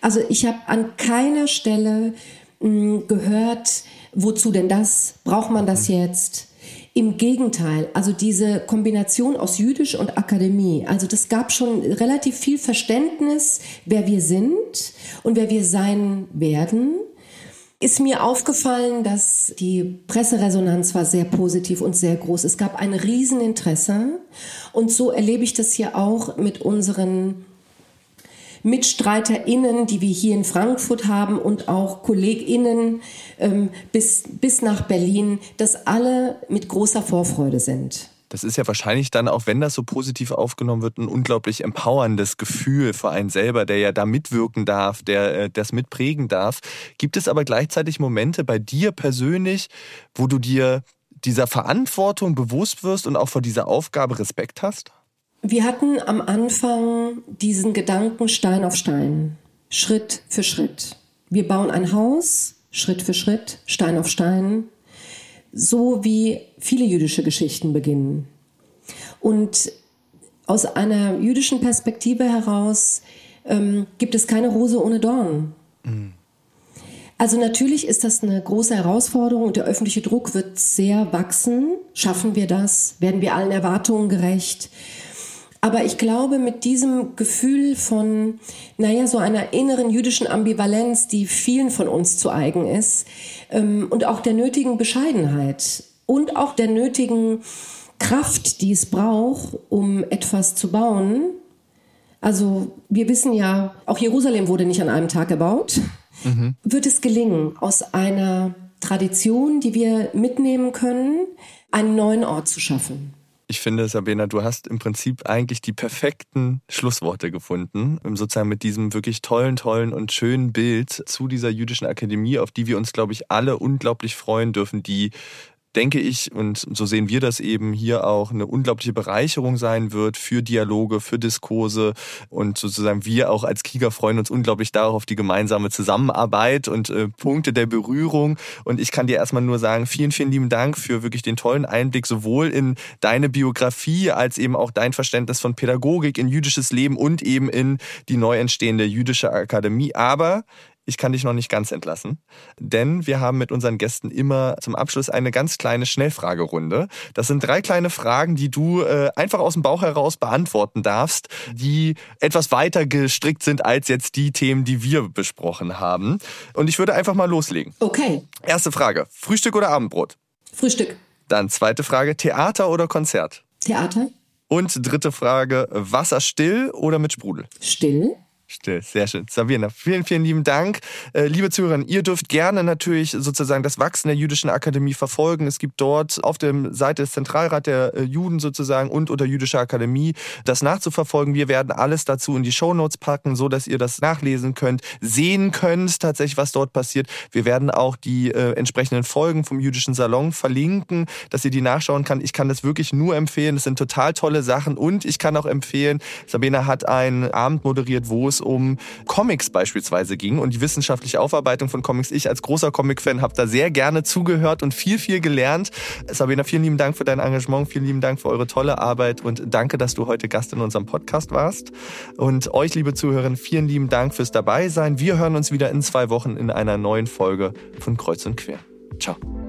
Also ich habe an keiner Stelle mh, hm, gehört, wozu denn das? Braucht man das mhm. jetzt? Im Gegenteil, also diese Kombination aus Jüdisch und Akademie, also das gab schon relativ viel Verständnis, wer wir sind und wer wir sein werden. Ist mir aufgefallen, dass die Presseresonanz war sehr positiv und sehr groß. Es gab ein Rieseninteresse und so erlebe ich das hier auch mit unseren MitstreiterInnen, die wir hier in Frankfurt haben und auch KollegInnen ähm, bis, bis nach Berlin, dass alle mit großer Vorfreude sind. Das ist ja wahrscheinlich dann, auch wenn das so positiv aufgenommen wird, ein unglaublich empowerndes Gefühl für einen selber, der ja da mitwirken darf, der äh, das mitprägen darf. Gibt es aber gleichzeitig Momente bei dir persönlich, wo du dir dieser Verantwortung bewusst wirst und auch vor dieser Aufgabe Respekt hast? Wir hatten am Anfang diesen Gedanken Stein auf Stein, Schritt für Schritt. Wir bauen ein Haus, Schritt für Schritt, Stein auf Stein, so wie viele jüdische Geschichten beginnen. Und aus einer jüdischen Perspektive heraus ähm, gibt es keine Rose ohne Dorn. Mhm. Also natürlich ist das eine große Herausforderung und der öffentliche Druck wird sehr wachsen. Schaffen wir das? Werden wir allen Erwartungen gerecht? Aber ich glaube, mit diesem Gefühl von, naja, so einer inneren jüdischen Ambivalenz, die vielen von uns zu eigen ist, ähm, und auch der nötigen Bescheidenheit und auch der nötigen Kraft, die es braucht, um etwas zu bauen. Also wir wissen ja, auch Jerusalem wurde nicht an einem Tag gebaut. Mhm. Wird es gelingen, aus einer Tradition, die wir mitnehmen können, einen neuen Ort zu schaffen? Ich finde, Sabina, du hast im Prinzip eigentlich die perfekten Schlussworte gefunden, sozusagen mit diesem wirklich tollen, tollen und schönen Bild zu dieser jüdischen Akademie, auf die wir uns, glaube ich, alle unglaublich freuen dürfen, die denke ich, und so sehen wir das eben hier auch, eine unglaubliche Bereicherung sein wird für Dialoge, für Diskurse und sozusagen wir auch als Kieger freuen uns unglaublich darauf, auf die gemeinsame Zusammenarbeit und äh, Punkte der Berührung. Und ich kann dir erstmal nur sagen, vielen, vielen lieben Dank für wirklich den tollen Einblick sowohl in deine Biografie als eben auch dein Verständnis von Pädagogik in jüdisches Leben und eben in die neu entstehende jüdische Akademie. Aber ich kann dich noch nicht ganz entlassen, denn wir haben mit unseren Gästen immer zum Abschluss eine ganz kleine Schnellfragerunde. Das sind drei kleine Fragen, die du äh, einfach aus dem Bauch heraus beantworten darfst, die etwas weiter gestrickt sind als jetzt die Themen, die wir besprochen haben. Und ich würde einfach mal loslegen. Okay. Erste Frage: Frühstück oder Abendbrot? Frühstück. Dann zweite Frage: Theater oder Konzert? Theater. Und dritte Frage: Wasser still oder mit Sprudel? Still. Still, sehr schön. Sabina, vielen, vielen lieben Dank. Äh, liebe Zuhörer, ihr dürft gerne natürlich sozusagen das Wachsen der Jüdischen Akademie verfolgen. Es gibt dort auf der Seite des Zentralrat der äh, Juden sozusagen und unter Jüdischer Akademie das nachzuverfolgen. Wir werden alles dazu in die Shownotes packen, so dass ihr das nachlesen könnt, sehen könnt tatsächlich, was dort passiert. Wir werden auch die äh, entsprechenden Folgen vom Jüdischen Salon verlinken, dass ihr die nachschauen kann. Ich kann das wirklich nur empfehlen. Es sind total tolle Sachen und ich kann auch empfehlen, Sabina hat einen Abend moderiert, wo es um Comics beispielsweise ging und die wissenschaftliche Aufarbeitung von Comics. Ich als großer Comic-Fan habe da sehr gerne zugehört und viel, viel gelernt. Sabina, vielen lieben Dank für dein Engagement, vielen lieben Dank für eure tolle Arbeit und danke, dass du heute Gast in unserem Podcast warst. Und euch, liebe Zuhörerinnen, vielen lieben Dank fürs Dabeisein. Wir hören uns wieder in zwei Wochen in einer neuen Folge von Kreuz und Quer. Ciao.